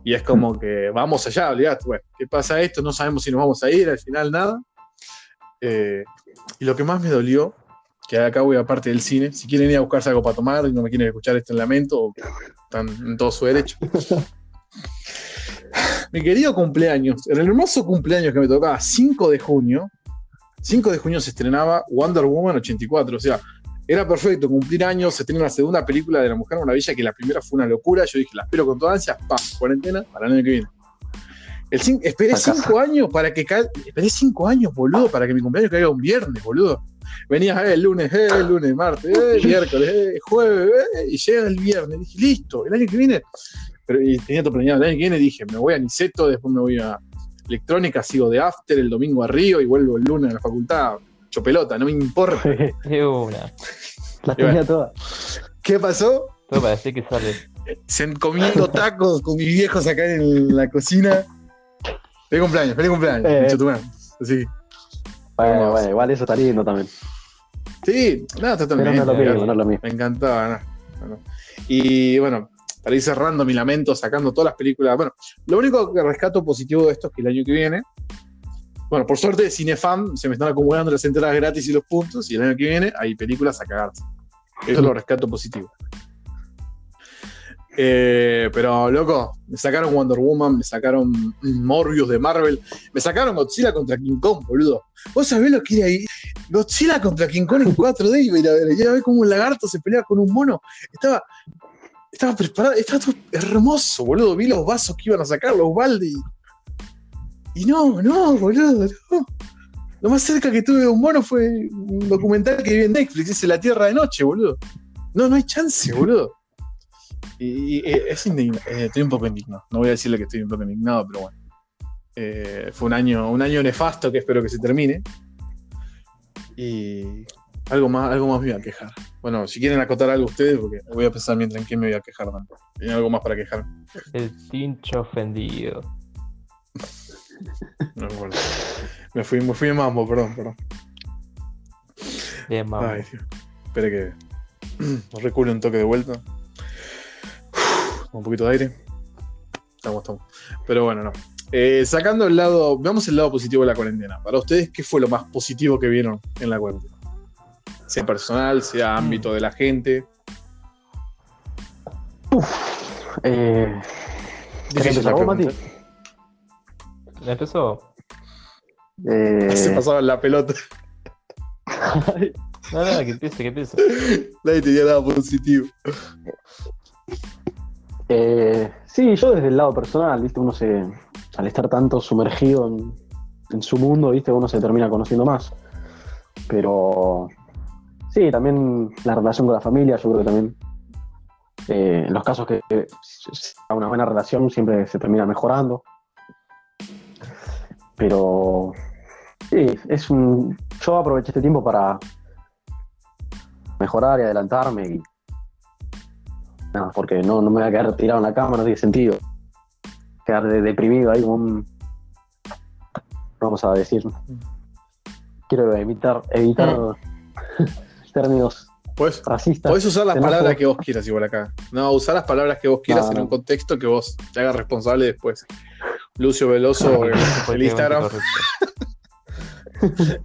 Y es como que vamos allá, olvidate, bueno, ¿qué pasa esto? No sabemos si nos vamos a ir, al final nada. Eh, y lo que más me dolió, que acá voy aparte del cine, si quieren ir a buscarse algo para tomar y no me quieren escuchar este lamento, están en todo su derecho. Mi querido cumpleaños, en el hermoso cumpleaños que me tocaba, 5 de junio, 5 de junio se estrenaba Wonder Woman 84, o sea, era perfecto, cumplir años, se tenía una segunda película de La Mujer Maravilla, que la primera fue una locura. Yo dije, la espero con toda ansia, pa, cuarentena, para el año que viene. El cin- esperé Acá. cinco años para que ca- esperé cinco años, boludo, para que mi cumpleaños caiga un viernes, boludo. Venías eh, el lunes, eh, el lunes, martes, eh, miércoles, eh, jueves, eh, y llega el viernes. Dije, listo, el año que viene. Pero y tenía todo planeado. El año que viene dije, me voy a Niceto, después me voy a electrónica, sigo de after el domingo a Río y vuelvo el lunes a la facultad. Hecho pelota, no me importa. De una. Las tenía todas. ¿Qué pasó? Todo para decir que sale. Se comiendo tacos con mis viejos acá en la cocina. Feliz cumpleaños, feliz cumpleaños. Eh. Así. Bueno, bueno, igual eso está lindo también. Sí, nada, Pero no totalmente. es lo mismo, no es lo mismo. Me encantaba, no, no. Y bueno, para cerrando mi lamento, sacando todas las películas. Bueno, lo único que rescato positivo de esto es que el año que viene, bueno, por suerte de Cinefam se me están acumulando las entradas gratis y los puntos, y el año que viene hay películas a cagarse. Eso lo rescato positivo. Eh, pero, loco, me sacaron Wonder Woman, me sacaron Morbius de Marvel, me sacaron Godzilla contra King Kong, boludo. ¿Vos sabés lo que era ahí? Godzilla contra King Kong en 4D, iba a ver. Cómo un lagarto se pelea con un mono. Estaba, estaba preparado, estaba todo hermoso, boludo. Vi los vasos que iban a sacar, los baldes. Y, y no, no, boludo, no. Lo más cerca que tuve de un mono fue un documental que vi en Netflix, dice La Tierra de Noche, boludo. No, no hay chance, boludo. Y, y, es indigna- eh, estoy un poco indignado. No voy a decirle que estoy un poco indignado, pero bueno. Eh, fue un año, un año nefasto que espero que se termine. Y algo más, algo más me voy a quejar. Bueno, si quieren acotar algo ustedes, porque voy a pensar mientras en qué me voy a quejar. ¿Tienen algo más para quejar? El pincho ofendido. No me acuerdo. Me fui, me fui de mambo, perdón, perdón. Bien, mamá. Ay, Dios. Espere que recule un toque de vuelta. Un poquito de aire. Estamos, estamos. Pero bueno, no. Eh, sacando el lado, veamos el lado positivo de la cuarentena. Para ustedes, ¿qué fue lo más positivo que vieron en la cuarentena? Sea personal, sea ámbito de la gente. Eh, ¿Querés Difícil la pregunta. ¿Ya empezó? Eh, Se pasaba la pelota. No, no, que empiece, que empiece. Nadie tenía nada positivo. eh, sí, yo desde el lado personal, viste, uno se, al estar tanto sumergido en, en su mundo, viste, uno se termina conociendo más. Pero sí, también la relación con la familia, yo creo que también eh, en los casos que eh, una buena relación siempre se termina mejorando. Pero sí, es un. Yo aproveché este tiempo para mejorar y adelantarme y nada, porque no, no me voy a quedar tirado en la cama, no tiene sentido. Quedar de- deprimido ahí como un. Vamos a decir. Quiero evitar, evitar términos Puedes, racistas. podés usar las palabras que vos quieras igual acá. No, usar las palabras que vos quieras No, en no. un contexto que vos te hagas responsable después. Lucio Veloso, el, el Instagram,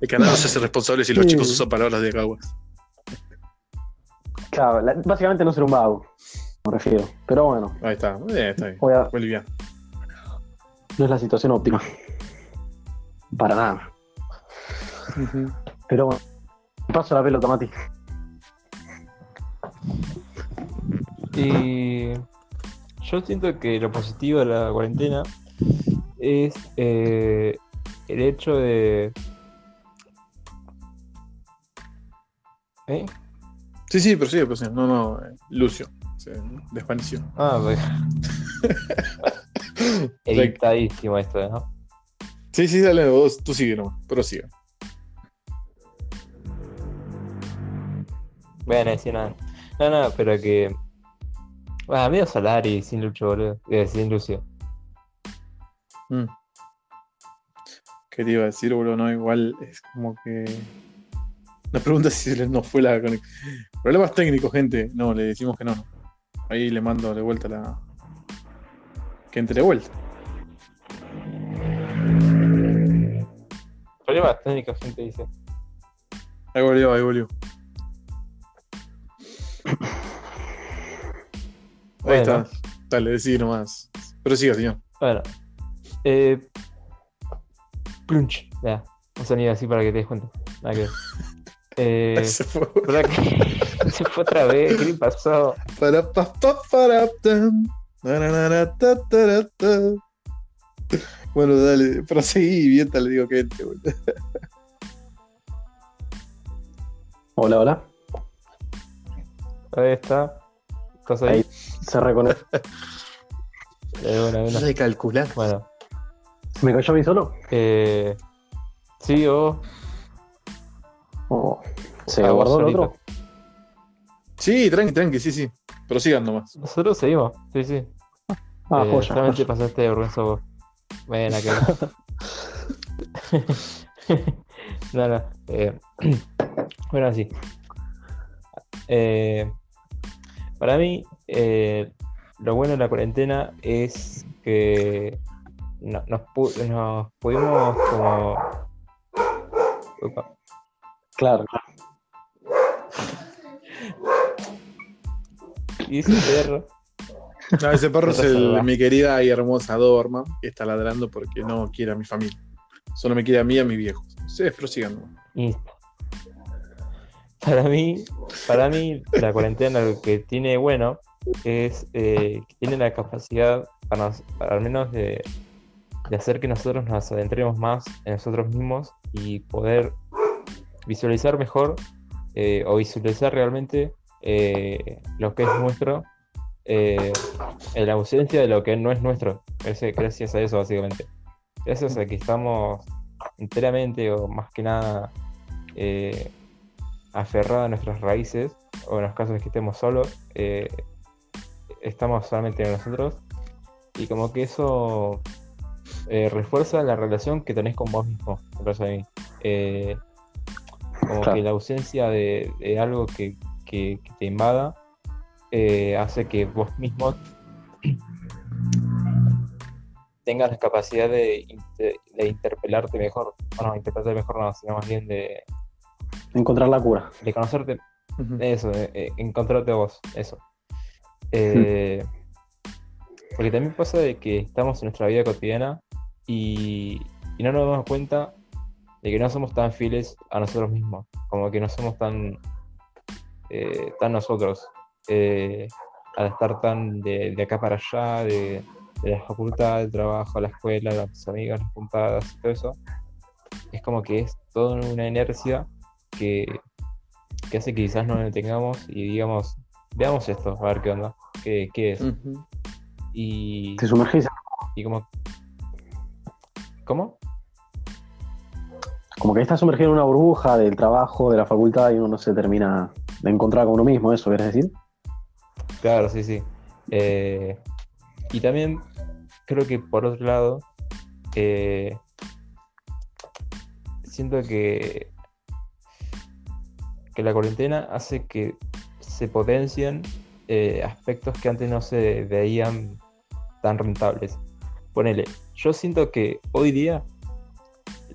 el canal no se hace responsable si los Sí. chicos usan palabras de caguas. Claro, la- básicamente no ser un vago, me refiero. Pero bueno, Ahí está, muy bien, está bien. a- Muy bien. no es la situación óptima. Para nada. Pero bueno, paso la pelota, Mati. Y yo siento que lo positivo de la cuarentena es eh, el hecho de... ¿Eh? Sí, sí, pero sí, pero sí. No, no, eh, Lucio. Se desvaneció. Ah, pues. Editadísimo esto, ¿no? Sí, sí, dale, vos, tú sigue nomás, pero sigue. Bueno, decir nada. No, no, pero que. Ah, medio Solari sin Lucho, boludo. Eh, sin Lucio. Mm. ¿Qué te iba a decir, boludo? No, igual es como que. La pregunta es si no fue la conexión. Problemas técnicos, gente. No, le decimos que no. no. Ahí le mando de vuelta la. Que entre de vuelta. Problemas técnicos, gente dice. Ahí volvió, ahí volvió. Ahí Bueno. está. Dale, decí nomás. Pero siga, señor. Bueno. Eh. Plunch. Ya. Un sonido así para que te des cuenta. Nada que ver. Eh, Se fue. ¿verdad que- se fue otra vez, ¿qué le pasó? Para, pa, pa, para, tan. Na, na, na, na, ta, ta, ra, ta. Bueno, dale, proseguí, bien te le digo que entre. Hola, hola. Ahí está. ¿Estás ahí? Ahí. Se de una. de calcular. Bueno, ¿Me cayó a mí solo? eh, sí, vos. ¿O se Ah, guardó el otro? Sí, tranqui, tranqui, sí, sí. Prosigan nomás. Nosotros seguimos, sí, sí. Ah, Eh, joya. solamente joya. pasaste de vergüenza vos. Bueno, que. no, no. eh, bueno, sí. Eh, para mí, eh, lo bueno de la cuarentena es que no- nos, pu- nos pudimos como. Upa. Claro. Y ese perro. No, ese perro es el- mi querida y hermosa Dorma, que está ladrando porque no quiere a mi familia. Solo me quiere a mí y a mis viejos. Sí, prosigan nomás. Para mí, para mí, la cuarentena lo que tiene bueno es eh, que tiene la capacidad, para, al menos de, hacer que nosotros nos adentremos más en nosotros mismos y poder visualizar mejor eh, o visualizar realmente eh, lo que es nuestro en la ausencia de lo que no es nuestro. Gracias, a eso, básicamente. Gracias a que estamos enteramente o más que nada aferrados a nuestras raíces, o en los casos que estemos solos, eh, estamos solamente en nosotros, y como que eso eh, refuerza la relación que tenés con vos mismo, me parece a mí. Eh, como Claro. que la ausencia de, de algo que, que- que te invada hace que vos mismo tengas la capacidad de, de interpelarte mejor. Bueno, interpelarte mejor no, sino más bien de, Encontrar la cura. de conocerte eso, eh, eh, encontrarte a vos, eso. Eh, Porque también pasa de que estamos en nuestra vida cotidiana y, y no nos damos cuenta de que no somos tan fieles a nosotros mismos, como que no somos tan, eh, tan nosotros, eh, al estar tan de, de acá para allá, de, de la facultad, del trabajo, la escuela, las amigas, las puntadas todo eso. Es como que es toda una inercia que, que hace que quizás no lo tengamos y digamos, veamos esto, a ver qué onda, qué, qué es. Y, Te sumergís, y como... ¿Cómo? como que estás sumergido en una burbuja del trabajo, de la facultad y uno no se termina de encontrar con uno mismo, ¿eso querés decir? Claro, sí, sí. Eh, y también creo que por otro lado, eh, siento que, que la cuarentena hace que se potencien eh, aspectos que antes no se veían tan rentables. Ponele, yo siento que hoy día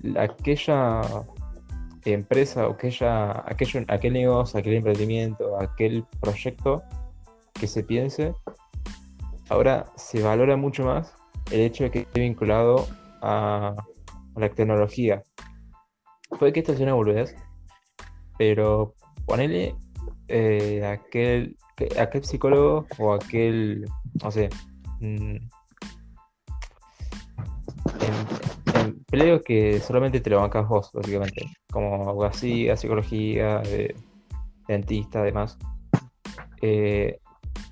la- aquella empresa o aquella, aquello, aquel negocio, aquel emprendimiento, aquel proyecto que se piense, ahora se valora mucho más el hecho de que esté vinculado a, a la tecnología. Puede que esto sea una boludez, pero ponele eh, aquel, que- aquel psicólogo o aquel, no sé, mm, em- empleo que solamente te lo bancas vos, básicamente, como abogacía, psicología, eh, dentista, además. Eh,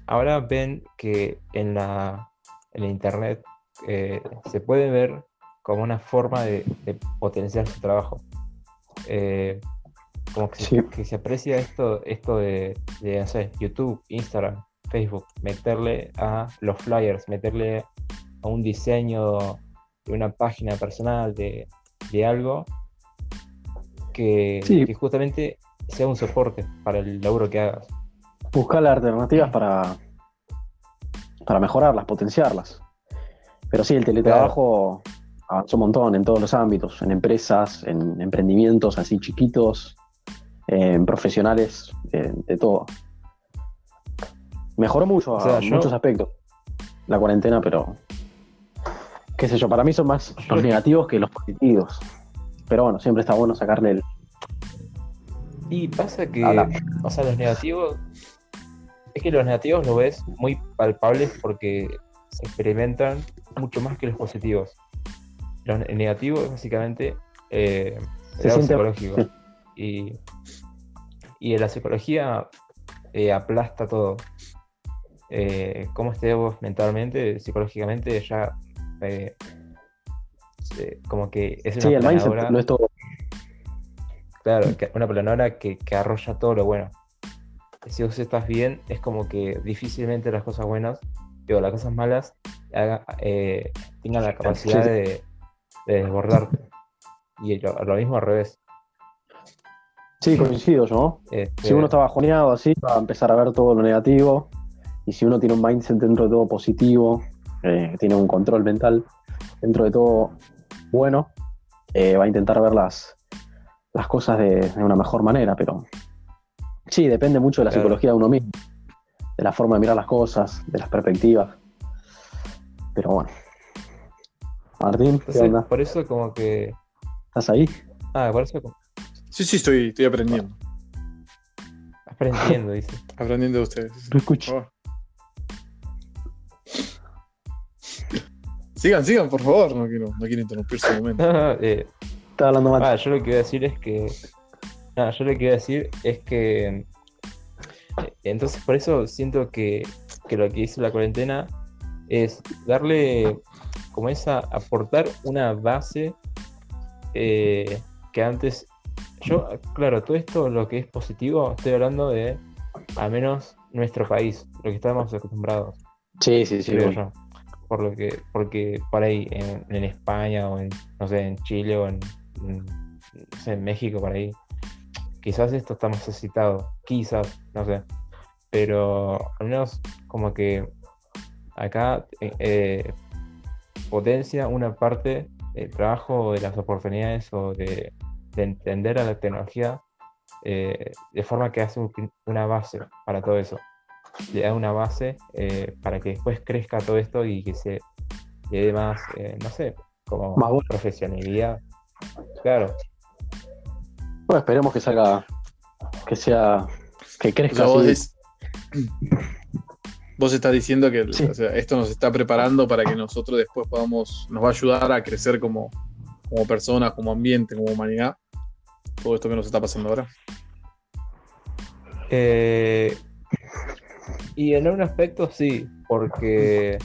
ahora ven que en la, en internet eh, se puede ver como una forma de, de potenciar su trabajo. Como que, se- Sí. que se aprecia esto, esto de, sé, YouTube, Instagram, Facebook, meterle a los flyers, meterle a un diseño de una página personal, de, de algo que, Sí. que justamente sea un soporte para el laburo que hagas. Buscar las alternativas para, para mejorarlas, potenciarlas. Pero sí, el teletrabajo avanzó un montón en todos los ámbitos, en empresas, en emprendimientos así chiquitos, en profesionales, de todo. Mejoró mucho O sea, a yo- muchos aspectos la cuarentena, pero qué sé yo, para mí son más los negativos que los positivos. Pero bueno, siempre está bueno sacarle el, Y pasa que, Habla. o sea, los negativos, es que los negativos lo ves muy palpables porque se experimentan mucho más que los positivos. Los ne- negativos es básicamente eh, el Se siente- psicológico. sí. Y, y la psicología eh, aplasta todo. Eh, cómo estés vos mentalmente, psicológicamente, ya eh, se- como que es una Sí, el mindset lo es todo. Claro, una planadora que, que arrolla todo lo bueno. Si vos estás bien, es como que difícilmente las cosas buenas, digo, las cosas malas, haga- eh, tengan la capacidad Sí, sí. de, de desbordarte. Y lo, lo mismo al revés. Sí, coincido yo. Este, Si uno está bajoneado así, va a empezar a ver todo lo negativo. Y si uno tiene un mindset dentro de todo positivo, eh, tiene un control mental dentro de todo bueno, eh, va a intentar ver las, las cosas de, de una mejor manera. Pero sí, depende mucho de la Claro. psicología de uno mismo, de la forma de mirar las cosas, de las perspectivas. Pero bueno. Martín, ¿qué onda? por eso como que... ¿Estás ahí? Ah, por eso como- Sí, sí, estoy, estoy aprendiendo. aprendiendo, dice. Aprendiendo de ustedes. Lo escucho. Por favor. Sigan, sigan, por favor. No quiero, no quiero interrumpir su momento. No, no, eh, Estaba hablando mal. Ah, yo lo que voy a decir es que. No, yo lo que voy a decir es que. eh, Entonces, por eso siento que, que lo que hizo la cuarentena es darle como esa. aportar una base eh, que antes. Yo, claro, todo esto, lo que es positivo, estoy hablando de al menos nuestro país, lo que estamos acostumbrados Sí, sí, sí. creo bueno. yo. Por lo que, porque por ahí en, en España o en, no sé, en Chile o en, en, no sé, en México, por ahí, quizás esto está más necesitado, quizás, no sé. Pero al menos como que acá eh, eh, potencia una parte del trabajo o de las oportunidades o de, de entender a la tecnología eh, de forma que hace un- una base para todo eso le da una base eh, para que después crezca todo esto y que se le dé más, eh, no sé, como Más profesionalidad. Claro, Bueno, esperemos que salga, que sea, que O crezca sea, vos, es- vos estás diciendo que Sí. o sea, esto nos está preparando para que nosotros después podamos, nos va a ayudar a crecer como, como personas, como ambiente, como humanidad. Todo esto que nos está pasando ahora. Eh, y en un aspecto sí, porque eh,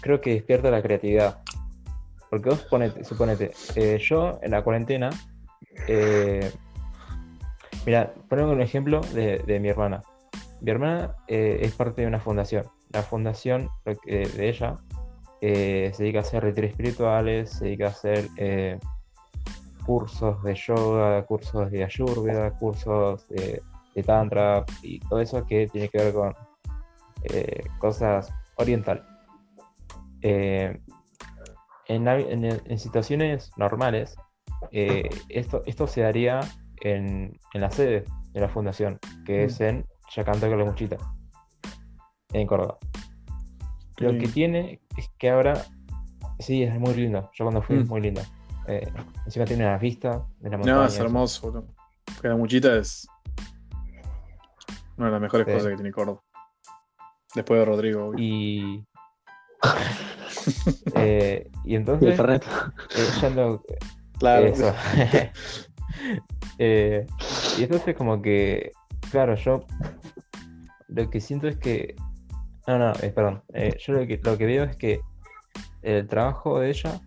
creo que despierta la creatividad. Porque vos ponete, suponete, eh, yo en la cuarentena, eh, mira, ponemos un ejemplo de, mi hermana. Mi hermana es parte de una fundación. La fundación de ella se dedica a hacer retiros espirituales, se dedica a hacer cursos de yoga, cursos de ayurveda, cursos de de tantra y todo eso que tiene que ver con eh, cosas oriental. Eh, en, la- en- en situaciones normales, eh, esto, esto se daría en, en la sede de la fundación, que es en Yacanto Calamuchita, en Córdoba. Lo que tiene es que ahora, sí, es muy lindo. Yo cuando fui, es Mm. muy lindo. Eh, encima tiene una vista de la montaña. No, es hermoso. boludo. Calamuchita es una de las mejores Sí. cosas que tiene Córdoba. Después de Rodrigo. obvio. Y. eh, y entonces. Eh, Claro. eso. Eh, y entonces, como que. Claro, yo. Lo que siento es que. No, no, eh, perdón. Eh, yo lo que, lo que veo es que el trabajo de ella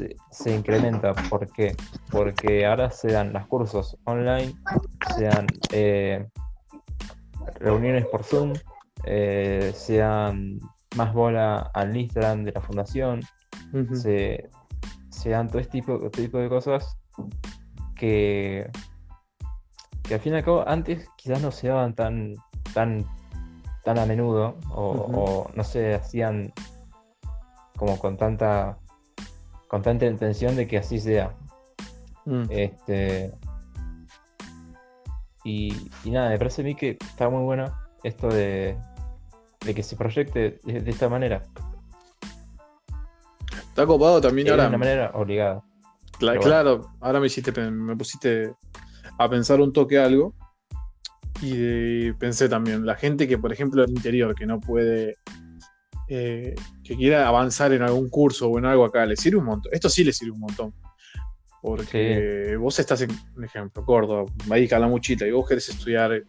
se, se incrementa. ¿Por qué? Porque ahora se dan los cursos online, se dan eh, reuniones por Zoom, eh, se dan más bola al Instagram de la fundación, Ujú. se, se dan todo este tipo, este tipo de cosas que, que al fin y al cabo antes quizás no se daban tan, tan, tan a menudo o, o no se hacían como con tanta con tanta intención de que así sea. Mm. Este y, y nada, me parece a mí que está muy bueno esto de, de que se proyecte de, de esta manera, Está copado también de ahora. una manera obligada. Cla- bueno. claro, ahora me hiciste, me pusiste a pensar un toque algo. Y pensé también, la gente que, por ejemplo, el interior, que no puede, eh, que quiera avanzar en algún curso o en algo acá, le sirve un montón. Esto sí le sirve un montón. Porque vos estás en, un ejemplo, Córdoba, ahí Calamuchita, y vos querés estudiar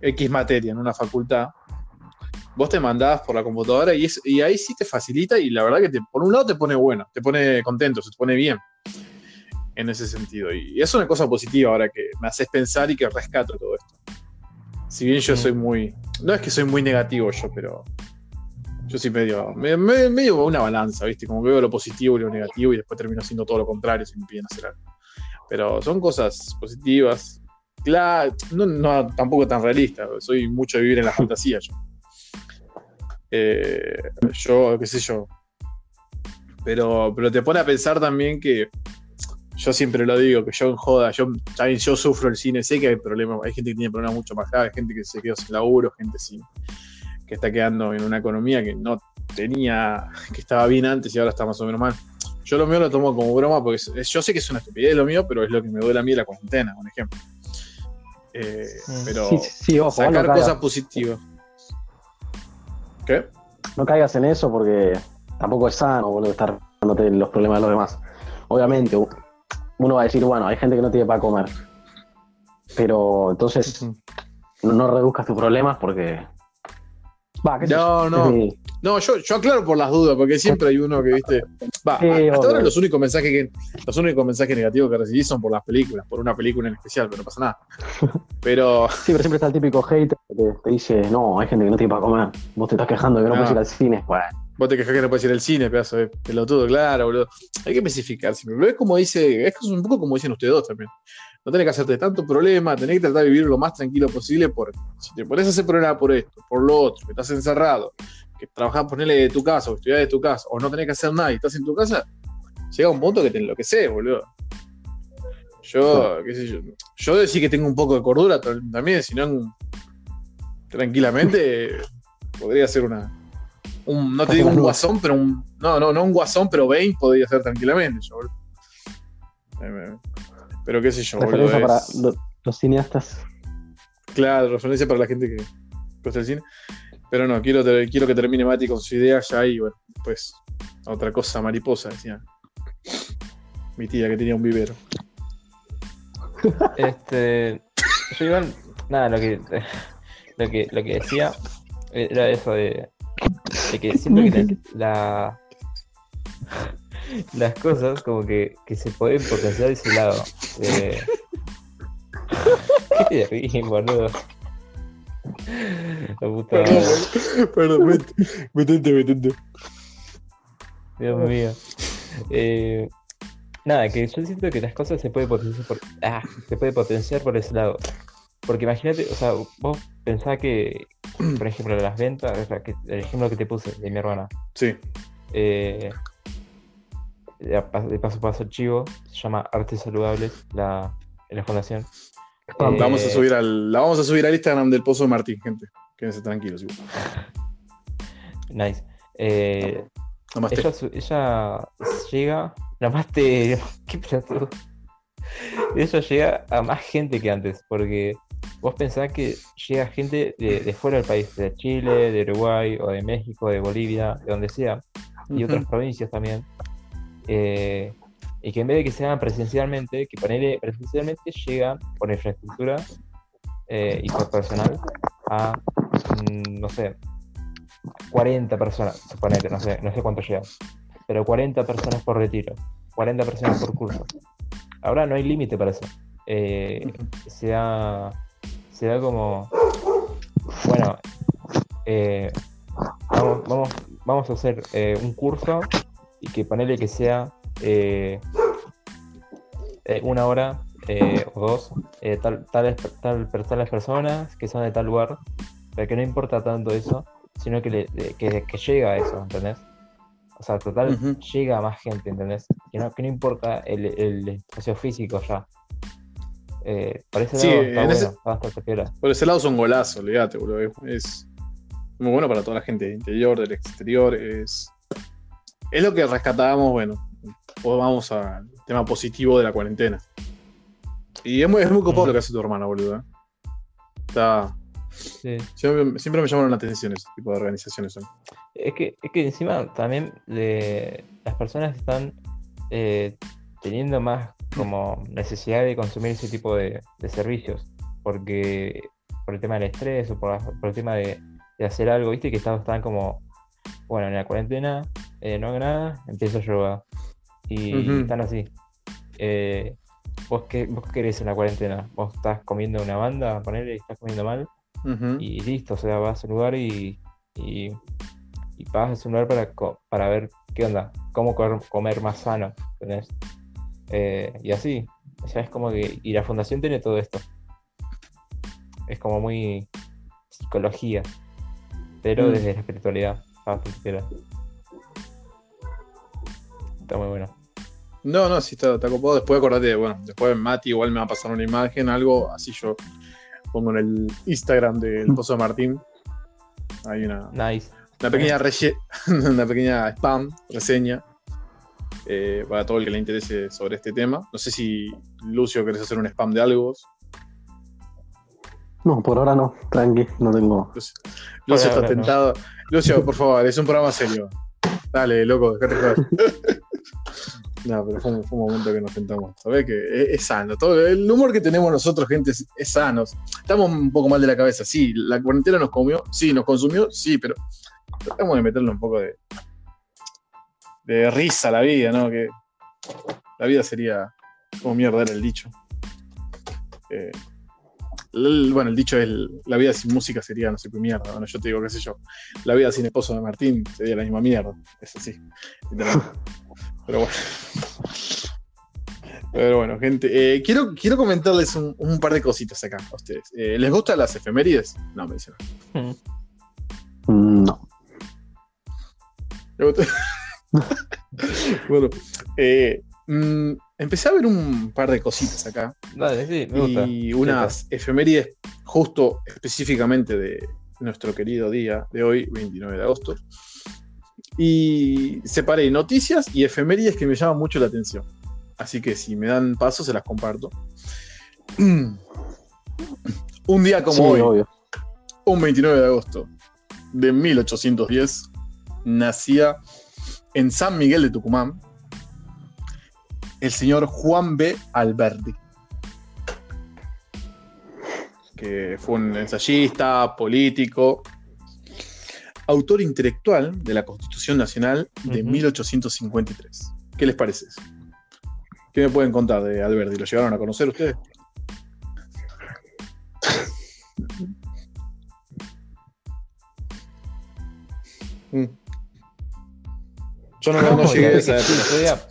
X materia en una facultad, vos te mandás por la computadora y, y ahí sí te facilita y la verdad que te, por un lado te pone bueno, te pone contento, se te pone bien en ese sentido. Y es una cosa positiva ahora que me haces pensar y que rescato todo esto. Si bien yo soy muy. No es que soy muy negativo yo, pero. Yo sí medio. Me, medio una balanza, ¿viste? Como veo lo positivo y lo negativo y después termino haciendo todo lo contrario si me piden hacer algo. Pero son cosas positivas. Claro, no, tampoco tan realista. Soy mucho de vivir en la fantasía yo. Eh, yo, qué sé yo. Pero, pero te pone a pensar también que yo siempre lo digo, que yo en joda, yo, yo sufro el cine, sé que hay problemas, hay gente que tiene problemas mucho más graves, gente que se quedó sin laburo, gente sin, que está quedando en una economía que no tenía, que estaba bien antes y ahora está más o menos mal. Yo lo mío lo tomo como broma porque yo sé que es una estupidez lo mío, pero es lo que me duele a mí la cuarentena, un ejemplo. Eh, mm. pero sí, ojo, sacar cosas positivas. ¿Qué? No caigas en eso porque tampoco es sano, boludo, estar dándote los problemas de los demás. Obviamente, uno va a decir, bueno, hay gente que no tiene para comer. Pero entonces no, reduzcas tus problemas porque. No, no. No, yo, yo, aclaro por las dudas, porque siempre hay uno que, viste. Va, hasta ahora los únicos mensajes que, los únicos mensajes negativos que recibí son por las películas, por una película en especial, pero no pasa nada. Pero. Sí, pero siempre está el típico hater que te dice, no, hay gente que no tiene para comer. Vos te estás quejando de que no, puedes ir al cine. Bueno. Vos te quejas que no puedes ir al cine, pedazo de pelotudo, claro, boludo. Hay que especificar siempre. Pero es como dice, es un poco como dicen ustedes dos también. No tenés que hacerte tanto problema, tenés que tratar de vivir lo más tranquilo posible, porque si te pones a hacer problema por esto, por lo otro, que estás encerrado, que trabajás, ponele de tu casa, o estudiar de tu casa, o no tenés que hacer nada y estás en tu casa, llega un punto que te enloqueces, boludo. Yo, qué sé yo, yo decir que tengo un poco de cordura también, si no, tranquilamente podría ser una, no te digo un guasón, pero un. No, no, no un guasón, pero Bane podría ser tranquilamente. Eh, pero qué sé yo, Referencia para los, cineastas. Claro, referencia para la gente que gusta el cine. Pero no, quiero, quiero que termine Mati con su idea ya y bueno, pues otra cosa mariposa, decía. Mi tía que tenía un vivero. Este. Yo igual, nada, lo que, lo que, lo que decía era eso de de que siento que la, las cosas como que, que, se pueden potenciar de ese lado. Eh... ¿Qué te ríes, boludo? La puta Perdón, metente, metente. Dios mío. Eh, nada, que yo siento que las cosas se pueden potenciar por, ah, se puede potenciar por ese lado. Porque imagínate, o sea, vos pensás que, por ejemplo, las ventas, el ejemplo que te puse de mi hermana. Sí. Eh, de paso a paso chivo, se llama Artes Saludables, la, la fundación. vamos a eh, subir al, la vamos a subir al Instagram del Pozo de Martín, gente. Quédense tranquilos. Nice. Eh, ella, ella, llega, namaste, qué plato. Ella llega a más gente que antes, porque vos pensás que llega gente de, fuera del país, de Chile, de Uruguay, o de México, de Bolivia, de donde sea, y otras provincias también, eh, y que en vez de que se hagan presencialmente, que ponerle presencialmente llegan por infraestructura eh, y por personal a, mm, no sé, 40 personas, suponete, no sé, no sé cuánto llegan, pero 40 personas por retiro, 40 personas por curso. Ahora no hay límite para eso. Eh, se, da, como, bueno, eh, vamos, vamos, a hacer eh, un curso y que ponele que sea una hora o dos, tal, tales, tal, tales personas que son de tal lugar, pero que no importa tanto eso, sino que, le, que, que llega a eso, ¿entendés? O sea, total llega a más gente, ¿entendés? Que no, que no importa el, el espacio físico ya. Eh, por ese lado está bueno, ese, Por ese lado son golazos, olvídate, boludo. Es muy bueno para toda la gente del interior, del exterior. Es, es lo que rescatábamos, bueno, pues vamos al tema positivo de la cuarentena. Y es muy, es muy copado lo que hace tu hermana, boludo. ¿eh? Está. Sí. Siempre, siempre me llamaron la atención ese tipo de organizaciones. ¿eh? Es que, es que encima también le- las personas están eh, teniendo más como necesidad de consumir ese tipo de, de servicios. Porque por el tema del estrés o por, el tema de, de hacer algo, viste que están como, bueno, en la cuarentena, eh, no hago nada, empiezo yoga. Y están así. Eh, ¿vos, qué, ¿Vos querés en la cuarentena? ¿Vos estás comiendo una banda, ponele, y estás comiendo mal? Y listo, o sea, vas a un lugar y, y, y vas a ese lugar para, para ver qué onda, cómo comer, comer más sano, ¿entendés? Eh, y así, o sea, es como que, y la fundación tiene todo esto. Es como muy psicología, pero Mm. desde la espiritualidad. Piola. Está muy bueno. No, no, sí está, está copado. Después acordate, bueno, después Mati igual me va a pasar una imagen, algo así yo pongo en el Instagram del Pozo de Martín. Hay una, Nice. una pequeña relle- una pequeña spam, reseña. eh, para todo el que le interese sobre este tema. No sé si Lucio querés hacer un spam de algo. vos. No, por ahora no, tranqui, no tengo. Lucio, Lucio está no. tentado. Lucio, por favor, es un programa serio. Dale, loco, dejate joder. No, pero fue un, momento que nos tentamos. Sabés que es, sano. Todo el humor que tenemos nosotros, gente, es, es sano. Estamos un poco mal de la cabeza. Sí, la cuarentena nos comió, sí, nos consumió, sí, pero tratamos de meterle un poco de, de risa a la vida, ¿no? Que la vida sería como mierda era el dicho. Eh, bueno, el dicho es la vida sin música sería no sé qué mierda. Bueno, yo te digo, qué sé yo. La vida sin esposo de Martín sería la misma mierda. Es así. Pero bueno. Pero bueno, gente. eh, quiero, quiero comentarles un, un par de cositas acá a ustedes. Eh, ¿Les gustan las efemérides? No, me dicen. Mm, No. Bueno, eh, mm, empecé a ver un par de cositas acá. Dale, sí, me gusta. y unas efemérides justo específicamente de nuestro querido día de hoy, 29 de agosto. Y separé noticias y efemérides que me llaman mucho la atención. Así que si me dan paso, se las comparto. Un día como sí, hoy, obvio. un 29 de agosto de 1810, nacía en San Miguel de Tucumán el señor Juan B. Alberdi, que fue un ensayista, político, autor intelectual de la Constitución Nacional de Ujú. 1853. ¿Qué les parece eso? ¿Qué me pueden contar de Alberdi? ¿Lo llegaron a conocer ustedes? Mm. Yo no, no, no llegué a esa época. ya-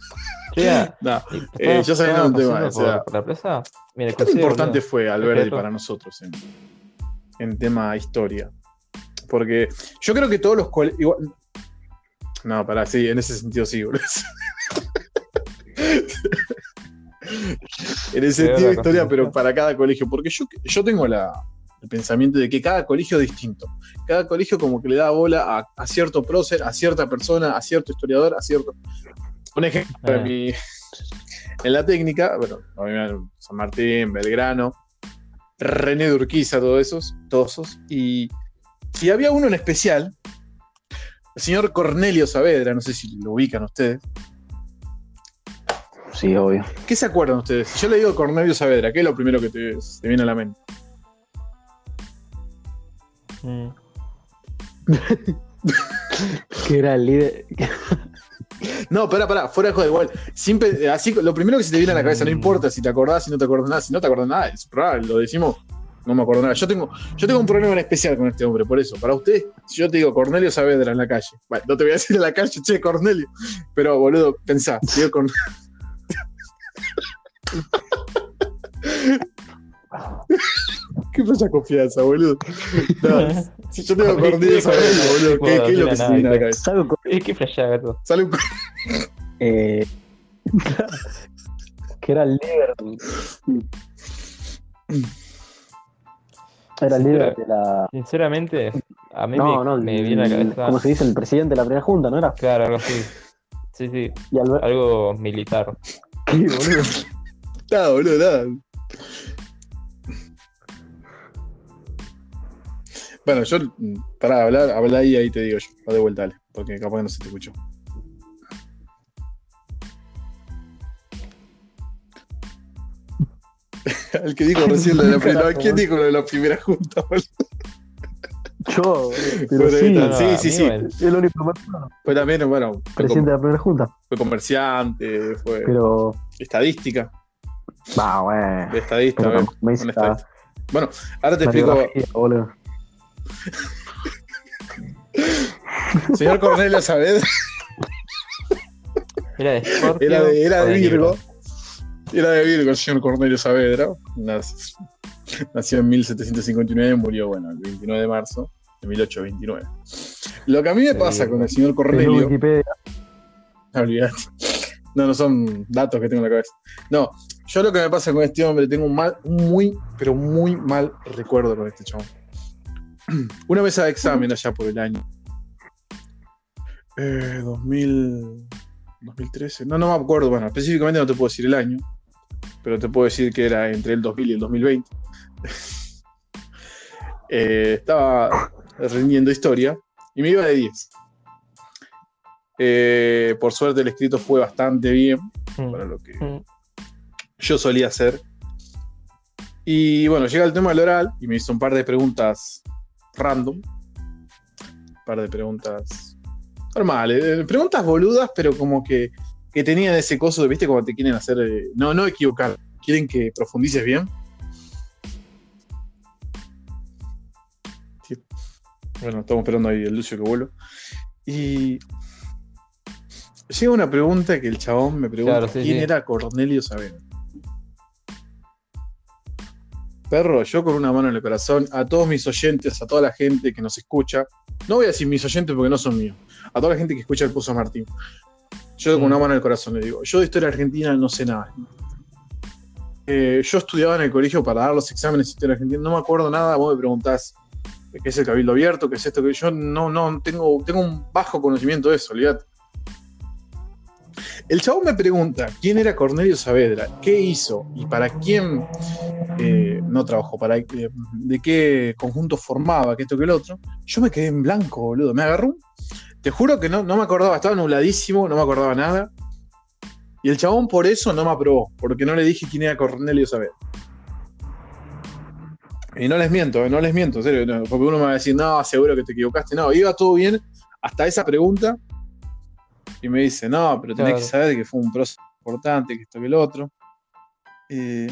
ya- No, y- Eh, estaba- yo sabía estaba un tema, o sea- por, por la plaza. Mira, ¿Qué tan importante fue Alberti para nosotros en, en tema historia? Porque yo creo que todos los colegios. Igual... No, pará, sí, en ese sentido sí, boludo. en ese Peor sentido la historia, pero para cada colegio. Porque yo, yo tengo la, el pensamiento de que cada colegio es distinto. Cada colegio como que le da bola a, a cierto prócer, a cierta persona, a cierto historiador, a cierto. Un ejemplo, Ah. en, mi- en la técnica, bueno, San Martín, Belgrano, René de Urquiza, todos esos, todos esos. Y si había uno en especial, el señor Cornelio Saavedra, no sé si lo ubican ustedes. Sí, obvio. ¿Qué se acuerdan ustedes? Si yo le digo Cornelio Saavedra, ¿qué es lo primero que te, te viene a la mente? Mm. Que era el líder. No, pará, pará, fuera de joder, igual. Siempre, así, lo primero que se te viene a la cabeza, no Mm. importa si te acordás, si no te acordás nada, si no te acordás nada, es raro, lo decimos, no me acuerdo nada. Yo tengo, yo tengo un problema en especial con este hombre, por eso. Para ustedes, si yo te digo Cornelio Saavedra en la calle, bueno, no te voy a decir en la calle, che, Cornelio, pero boludo, pensá, digo Cornelio. ¿Qué pasa confianza, boludo? No, si yo te digo Cornelio Saavedra, boludo, ¿qué, qué es lo que se viene a la cabeza? ¿Sabe cu- Es que flashea, gato. Sale un eh, que era el líder. Era el líder de la. Sinceramente, a mí No, me, no, me el- viene a la cabeza. ¿Cómo se dice? El presidente de la primera junta, ¿no era? Claro, algo así. Sí, sí, Y Albert- algo militar. ¿Qué, boludo? Nada, boludo, nada. Bueno, yo, para hablar, habla ahí, ahí te digo yo. Va de vuelta, dale, porque capaz que no se te escuchó. El que dijo recién lo de la primera. ¿Quién dijo lo de la primera junta? boludo? Yo, pero Bueno, sí, está. No, sí, a sí, sí. bueno. es lo único persona. Fue también, bueno, fue, Presidente de la primera junta. fue comerciante, fue Pero, estadística. va, bueno. De estadista, Pero eh, me estadista. Bueno, ahora te explico. Señor Cornelio Saavedra Era de Scorpio. era de, era de. Virgo. Era de Virgo el señor Cornelio Saavedra. Nac- Nació en 1759 y murió, bueno, el 29 de marzo de 1829. Lo que a mí me De pasa con el señor Cornelio. Olvídate. No, no son datos que tengo en la cabeza. No, yo lo que me pasa con este hombre, tengo un mal, muy, pero muy mal recuerdo con este chabón. Una vez a examen allá por el año. Eh, 2000, 2013. No, no me acuerdo. Bueno, específicamente no te puedo decir el año. Pero te puedo decir que era entre el 2000 y el 2020. Eh, estaba rindiendo historia y me iba de 10. Eh, por suerte el escrito fue bastante bien Mm. para lo que Mm. yo solía hacer. Y bueno, llega el tema del oral y me hizo un par de preguntas random. Un par de preguntas normales. eh, Preguntas boludas, pero como que, que tenían ese coso de, viste, como te quieren hacer. eh, no, no equivocar. Quieren que profundices bien. Sí. Bueno, estamos esperando ahí el Lucio que vuelva. Y llega una pregunta que el chabón me pregunta Claro, sí, quién sí. era Cornelio Saavedra. Perro, yo con una mano en el corazón, a todos mis oyentes, a toda la gente que nos escucha, no voy a decir mis oyentes porque no son míos, a toda la gente que escucha el Puso Martín, yo con Mm. una mano en el corazón le digo, yo de historia argentina no sé nada. Eh, yo estudiaba en el colegio para dar los exámenes de historia argentina, no me acuerdo nada, vos me preguntás qué es el cabildo abierto, qué es esto, que yo no, no tengo, tengo un bajo conocimiento de eso, olvídate. El chabón me pregunta quién era Cornelio Saavedra, qué hizo y para quién eh, no trabajó, para eh, de qué conjunto formaba, que esto que el otro. Yo me quedé en blanco, boludo. Me agarró. un- Te juro que no, no me acordaba, estaba nubladísimo, no me acordaba nada. Y el chabón por eso no me aprobó, porque no le dije quién era Cornelio Saavedra. Y no les miento, eh, no les miento, en serio, no, porque uno me va a decir, no, seguro que te equivocaste. No, iba todo bien hasta esa pregunta. Y me dice, no, pero tenés Claro. que saber que fue un proceso importante, que esto que el otro. Eh,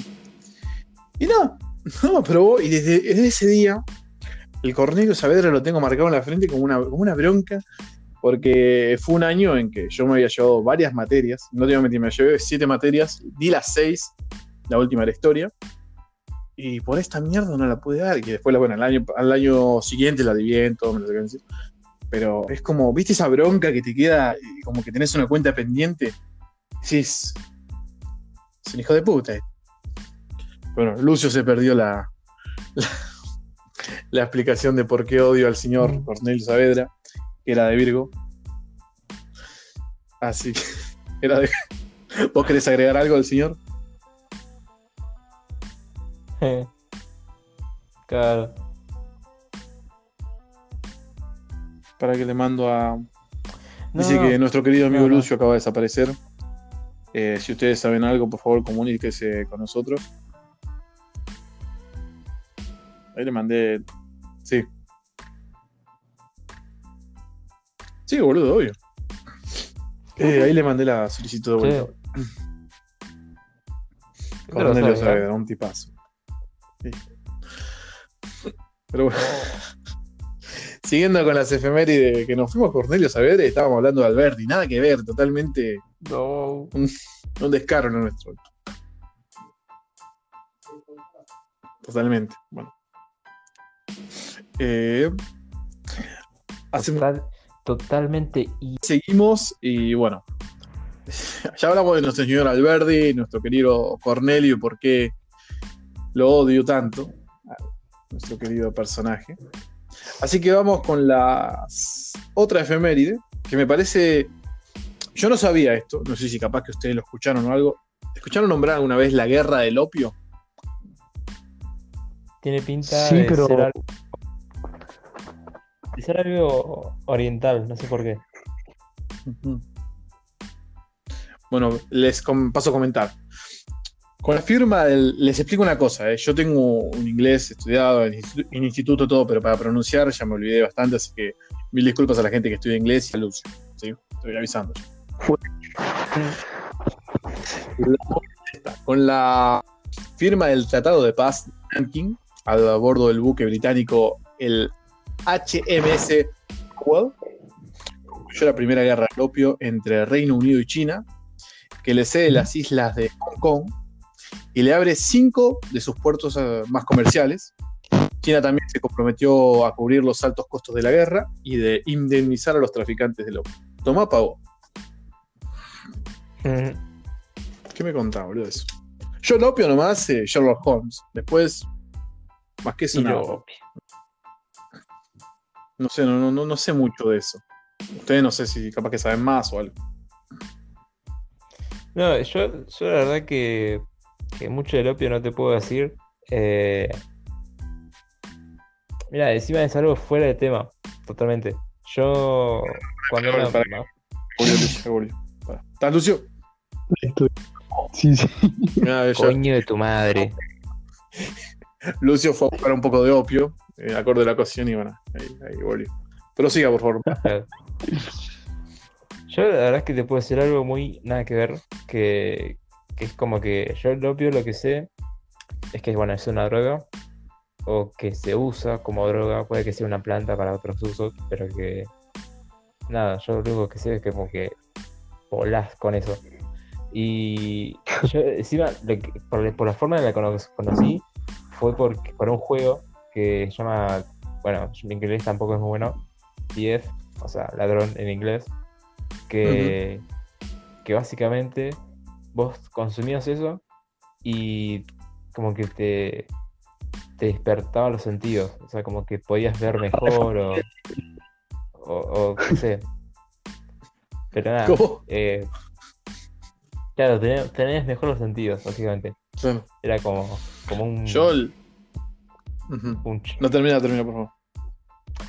y no, no me aprobó. Y desde, desde ese día, el Cornelio Saavedra lo tengo marcado en la frente como una, como una bronca, porque fue un año en que yo me había llevado varias materias. No te voy a mentir, me llevé siete materias, di las seis, la última de la historia. Y por esta mierda no la pude dar. Y después, bueno, al año, al año siguiente la di bien, todo me lo que decir. Pero es como, ¿viste esa bronca que te queda y como que tenés una cuenta pendiente? Sí, es, es un hijo de puta. eh. Bueno, Lucio se perdió la, la, la explicación de por qué odio al señor Mm. Cornelio Saavedra, era de Virgo. Así que era de. ¿Vos querés agregar algo al señor? claro. Para que le mando a. Dice que nuestro querido amigo No, no. Lucio acaba de desaparecer. Eh, si ustedes saben algo, por favor, comuníquese con nosotros. Ahí le mandé. Sí. Sí, boludo, obvio. Eh, ahí le mandé la solicitud de vuelta. ¿Qué te lo Cornelio Saavedra, un tipazo. Sí. Pero bueno. Siguiendo con las efemérides que nos fuimos Cornelio Saavedra y estábamos hablando de Alberti, nada que ver, totalmente No. un descaro lo nuestro. Totalmente. Bueno. Eh, hacemos- Total- totalmente. Y seguimos y bueno. Ya hablamos de nuestro señor Alberti, nuestro querido Cornelio, y por qué lo odio tanto, nuestro querido personaje. Así que vamos con las otra efeméride, que me parece. Yo no sabía esto, no sé si capaz que ustedes lo escucharon o algo. ¿Escucharon nombrar alguna vez la guerra del opio? tiene pinta Sí, de, pero- ser algo, ser algo oriental, no sé por qué. Bueno, les com- paso a comentar. Con la firma, les explico una cosa. ¿eh? Yo tengo un inglés estudiado en, institu- en instituto, todo, pero para pronunciar ya me olvidé bastante, así que mil disculpas a la gente que estudia inglés y a Lucio. ¿sí? Estoy avisando. Con la firma del Tratado de Paz de Nanking, a bordo del buque británico, el HMS Cromwell, concluyó la primera guerra del opio entre Reino Unido y China, que le cede las islas de Hong Kong y le abre cinco de sus puertos eh, más comerciales. China también se comprometió a cubrir los altos costos de la guerra y de indemnizar a los traficantes del opio. Tomá, pavo. Mm, ¿Qué me contaba, boludo, de eso? Yo el opio nomás, eh, Sherlock Holmes. Después, más que eso, lo- No sé, no, no, no, no sé mucho de eso. Ustedes no sé si capaz que saben más o algo. No, yo, yo la verdad que, que mucho del opio no te puedo decir. Eh, mira, encima es algo fuera de tema, totalmente. Yo, cuando Para, era para. Pará. ¿Estás, Lucio? Estoy- Sí, sí. Mirá, ya- Coño de tu madre. Lucio fue a buscar un poco de opio, eh, acorde a la ocasión, y bueno, ahí, ahí volvió. Pero siga, por favor. Yo la verdad es que te puedo decir algo muy nada que ver, que, que es como que yo el opio lo que sé es que bueno, es una droga, o que se usa como droga, puede que sea una planta para otros usos, pero que nada, yo lo único que sé es que como que volás con eso. Y yo encima, por, la forma en la que cono- conocí, fue por, por un juego que se llama, bueno, mi inglés tampoco es muy bueno, TF, o sea, ladrón en inglés, que, que básicamente vos consumías eso y como que te, te despertaba los sentidos, o sea, como que podías ver mejor o, o, o qué sé. Pero nada, ¿Cómo? eh, claro, tenés, tenés mejor los sentidos, básicamente. Era como, como un yo. el- Punch. No termina, termina, por favor.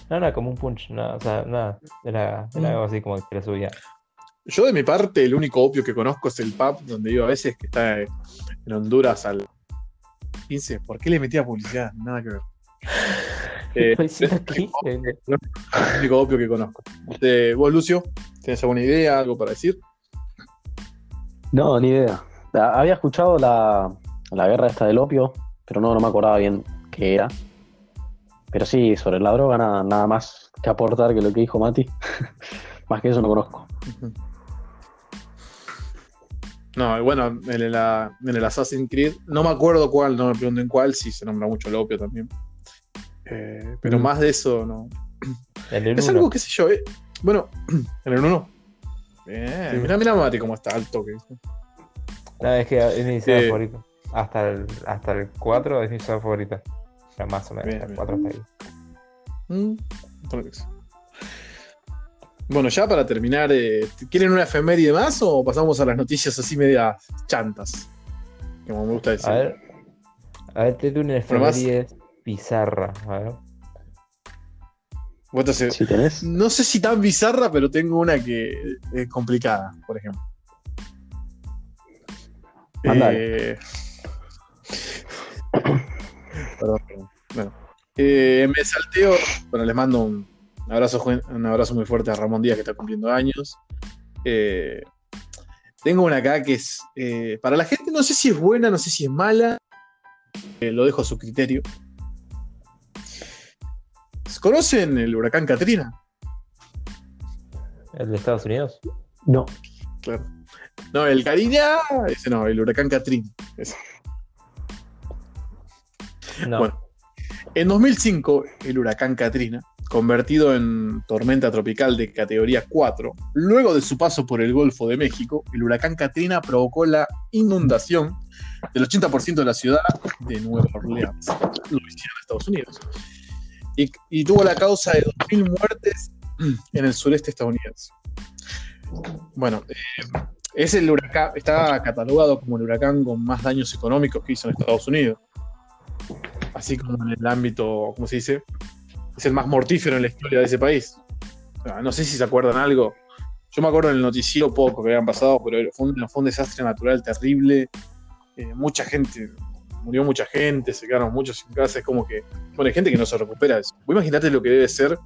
No, no, como un punch, no, o sea, nada, era, era Mm. algo así como que te lo subía. Yo, de mi parte, el único opio que conozco es el pub donde iba a veces, que está en Honduras al 15. ¿Por qué le metía publicidad? Nada que ver. Eh, es el único opio que conozco. Eh, ¿Vos, Lucio? ¿Tienes alguna idea, algo para decir? No, ni idea. Ah, Había escuchado la, la guerra esta del opio, pero no, no me acordaba bien qué era. Pero sí, sobre la droga nada, nada más que aportar que lo que dijo Mati. más que eso no conozco. No, y bueno, en el, en el Assassin's Creed, no me acuerdo cuál, no me pregunten cuál, sí se nombra mucho el opio también. Eh, pero Mm. más de eso no. el Es uno. algo, qué sé yo, eh. Bueno, en el 1. Bien, Sí. mirá, mirá Mati cómo está alto que No, es que es mi Eh, favorita. Hasta el, hasta el 4 es mi saga favorita. Más o menos, Bien, el bien. 4 está ahí. Mm, bueno, ya para terminar, eh, ¿quieren una efeméride más o pasamos a las noticias así medias chantas? Como me gusta decir. A ver, a ver, te doy una efeméride bizarra. A ver. Vos te tenés. No sé si tan bizarra, pero tengo una que es complicada, por ejemplo. Eh, Bueno, eh, me salteo. Bueno, les mando un abrazo, un abrazo muy fuerte a Ramón Díaz, que está cumpliendo años. Eh, tengo una acá que es. eh, para la gente, no sé si es buena, no sé si es mala. eh, lo dejo a su criterio. ¿Conocen el huracán Katrina? ¿El de Estados Unidos? No. Claro. No, el Karina, ese no, el huracán Katrina. ese. No. Bueno, en 2005, el huracán Katrina, convertido en tormenta tropical de categoría 4, luego de su paso por el Golfo de México, el huracán Katrina provocó la inundación del 80% de la ciudad de Nueva Orleans, Luisiana, Estados Unidos, y, y tuvo la causa de 2.000 muertes en el sureste estadounidense. Bueno, eh, es el huracán, está catalogado como el huracán con más daños económicos que hizo en Estados Unidos. Así como en el ámbito, ¿cómo se dice? Es el más mortífero en la historia de ese país. No sé si se acuerdan algo. Yo me acuerdo en el noticiero poco que habían pasado, pero fue un, desastre natural terrible. Eh, mucha gente, murió mucha gente, se quedaron muchos sin casa. Es como que, bueno, hay gente que no se recupera de eso. Vos imaginate lo que debe ser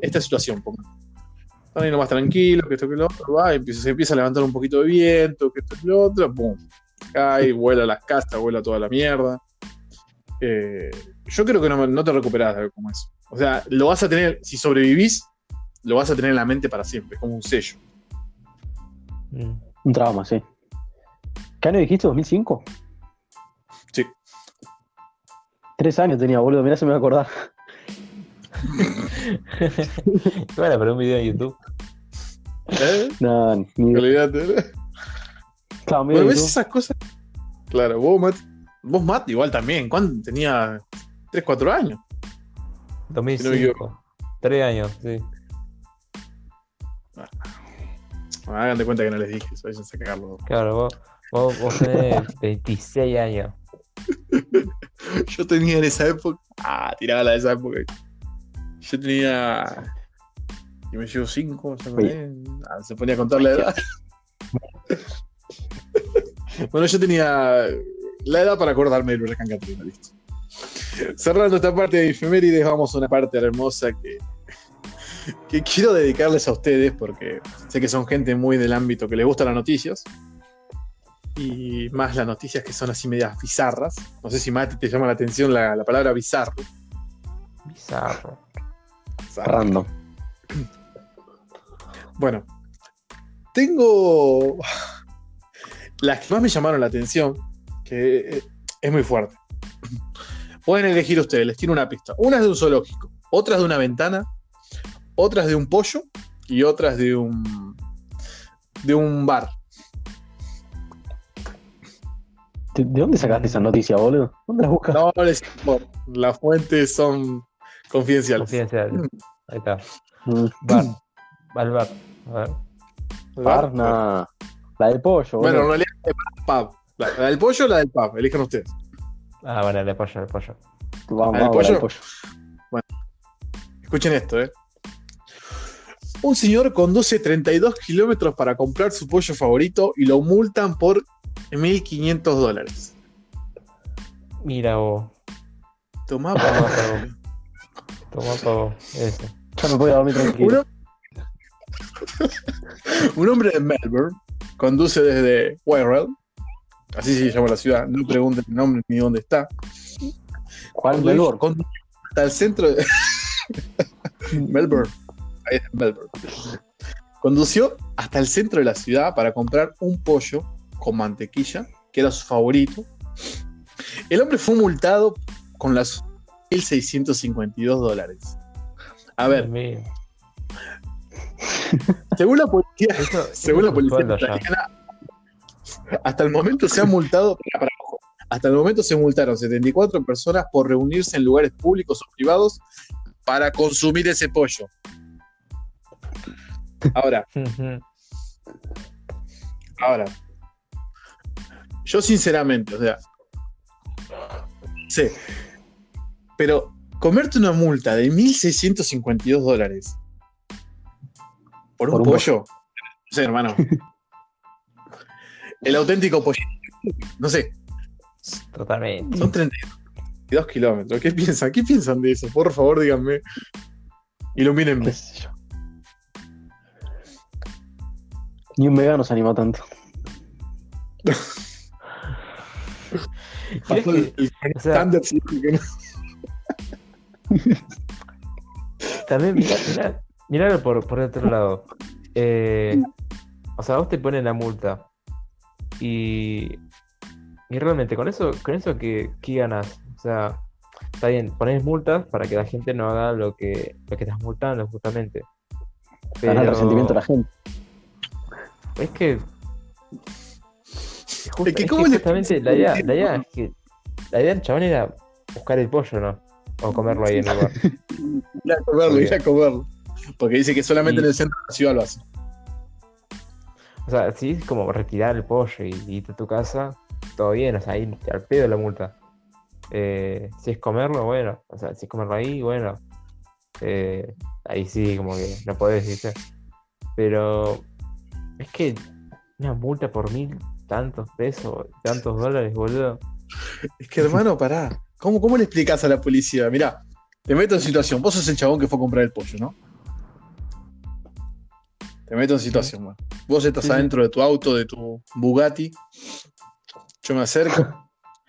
esta situación. Están ahí nomás tranquilos, que esto que lo otro, va, se empieza a levantar un poquito de viento, que esto que lo otro, pum, cae, vuela las casas, vuela toda la mierda. Eh, yo creo que no, no te recuperás de algo como eso. O sea, lo vas a tener, si sobrevivís, lo vas a tener en la mente para siempre, es como un sello. Mm. Un trauma, sí. ¿Qué año dijiste? ¿2005? Sí. Tres años tenía, boludo. Mirá, se me va a acordar. Bueno, pero un video en YouTube. ¿Eh? No, ni Olvídate. Claro, Bueno, ¿ves esas cosas? Claro, vos, Matt, vos, Matt, igual también. ¿Cuándo tenía? 3, 4 años. 2005. Tres años, sí. Bueno, hagan de cuenta que no les dije, eso, váyanse a cagarlo. Claro, vos, vos, vos tenés 26 años. Yo tenía en esa época. Ah, tiraba la de esa época. Yo tenía. Y me llevo 5, se ponía a contar la edad. bueno, yo tenía la edad para acordarme del huracán Katrina, listo. Cerrando esta parte de efemérides, vamos a una parte hermosa que, que quiero dedicarles a ustedes porque sé que son gente muy del ámbito que les gustan las noticias. Y más las noticias que son así medias bizarras. No sé si Mati te llama la atención la, la palabra bizarro. Bizarro. Random. Bueno, tengo las que más me llamaron la atención, que eh, es muy fuerte. Pueden elegir ustedes, les tiro una pista. Una es de un zoológico, otra es de una ventana, otra es de un pollo y otra es de un de un bar. ¿De de dónde sacaste esa noticia, boludo? ¿Dónde la buscas? No, no les importa, las fuentes son confidenciales. Confidencial. Ahí está. Mm. Bar. Al bar. A ver. Bar, nah. La del pollo, Bueno, en realidad es pub. La, la del pollo o la del pub, elijan ustedes. Ah, bueno, el de pollo, el pollo. Vamos, ¿La del vamos, la del pollo? pollo. Escuchen esto, ¿eh? Un señor conduce 32 kilómetros para comprar su pollo favorito y lo multan por 1.500 dólares. Mira vos. Tomá, Toma, pa. pavo. Ese. Ya me puedo dormir tranquilo. Un, un hombre de Melbourne conduce desde Wirral, así se llama la ciudad, no pregunten el nombre ni dónde está. ¿Cuál Melbourne? conduce hasta el centro de Melbourne. Ahí está, Melbourne. Condució hasta el centro de la ciudad para comprar un pollo con mantequilla, que era su favorito. El hombre fue multado con las 1.652 dólares. A ver, según la policía, según la policía italiana, hasta el momento se han multado, hasta el momento se multaron 74 personas por reunirse en lugares públicos o privados para consumir ese pollo. Ahora, ahora, yo sinceramente, o sea, sé, pero comerte una multa de 1.652 dólares por un Por un pollo, no sé, hermano. El auténtico pollo, no sé, Totalmente. son 32 kilómetros. ¿Qué piensan? ¿Qué piensan de eso? Por favor, díganme. Ilumínenme. Ni un vegano se anima tanto. ¿Crees Pasó el, que- el o sea- Thunder, sí, que no- También mirá, mirá, miralo por, por otro lado. Eh, o sea, vos te ponen la multa. Y, y realmente, con eso, con eso ¿qué, qué ganas? O sea, está bien, pones multas para que la gente no haga lo que, lo que estás multando, justamente. Ganar el Pero resentimiento de la gente. es que. justa- Es que es ¿cómo que le- justamente la idea, la idea es que. La idea del chabón era buscar el pollo, ¿no? O comerlo ahí en el lugar. Ir a comerlo, ir a comerlo. Porque dice que solamente Y- en el centro de la ciudad lo hace. O sea, si es como retirar el pollo y irte a tu casa, todo bien, o sea, ahí al pedo la multa. Eh, si es comerlo, bueno. O sea, si es comerlo ahí, bueno. Eh, ahí sí, como que no podés decir. Pero es que una multa por mil tantos pesos, tantos dólares, boludo. Es que, hermano, pará. ¿Cómo, cómo le explicas a la policía? Mirá, te meto en situación. Vos sos el chabón que fue a comprar el pollo, ¿no? Te meto en situación, man. Vos estás Sí, adentro de tu auto, de tu Bugatti. Yo me acerco.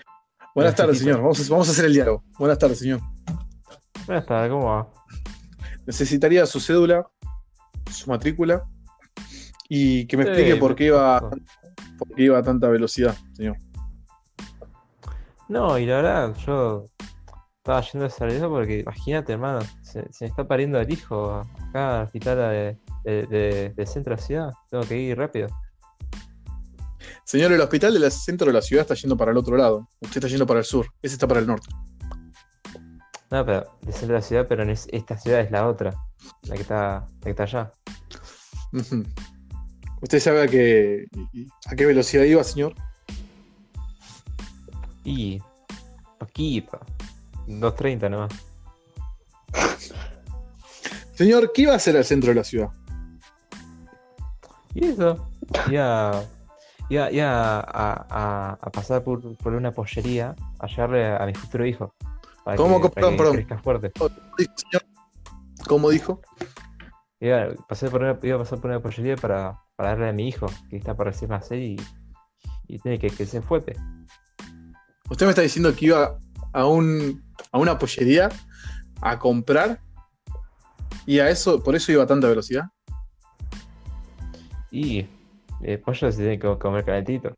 Buenas tardes, señor. Vamos a, vamos a hacer el diálogo. Buenas tardes, señor. Buenas tardes, ¿cómo va? Necesitaría su cédula, su matrícula y que me Sí, explique por qué iba, por qué iba a tanta velocidad, señor. No, y la verdad, yo estaba yendo a eso porque imagínate, hermano, se, se me está pariendo el hijo acá al hospital de, de- de- del centro de la ciudad. Tengo que ir rápido. Señor, el hospital del centro de la ciudad está yendo para el otro lado. Usted está yendo para el sur. Ese está para el norte. No, pero del centro de la ciudad, pero en es- esta ciudad es la otra, la que está, la que está allá. ¿Usted sabe a qué, a qué velocidad iba, señor? Y poquito, 2.30 nomás. Señor, ¿qué iba a hacer al centro de la ciudad? Y eso, iba, iba, iba a, a- a pasar por, por una pollería a llevarle a, mi futuro hijo. Para ¿Cómo? que, para Perdón, que perdón. crezca fuerte. ¿Cómo dijo? Iba, pasé por una, iba a pasar por una pollería para, para darle a mi hijo, que está por recién nacer y, y tiene que crecer fuerte. Usted me está diciendo que iba a, un, a una pollería a comprar y a eso, por eso iba a tanta velocidad. Y el pollo se tiene que comer calentito.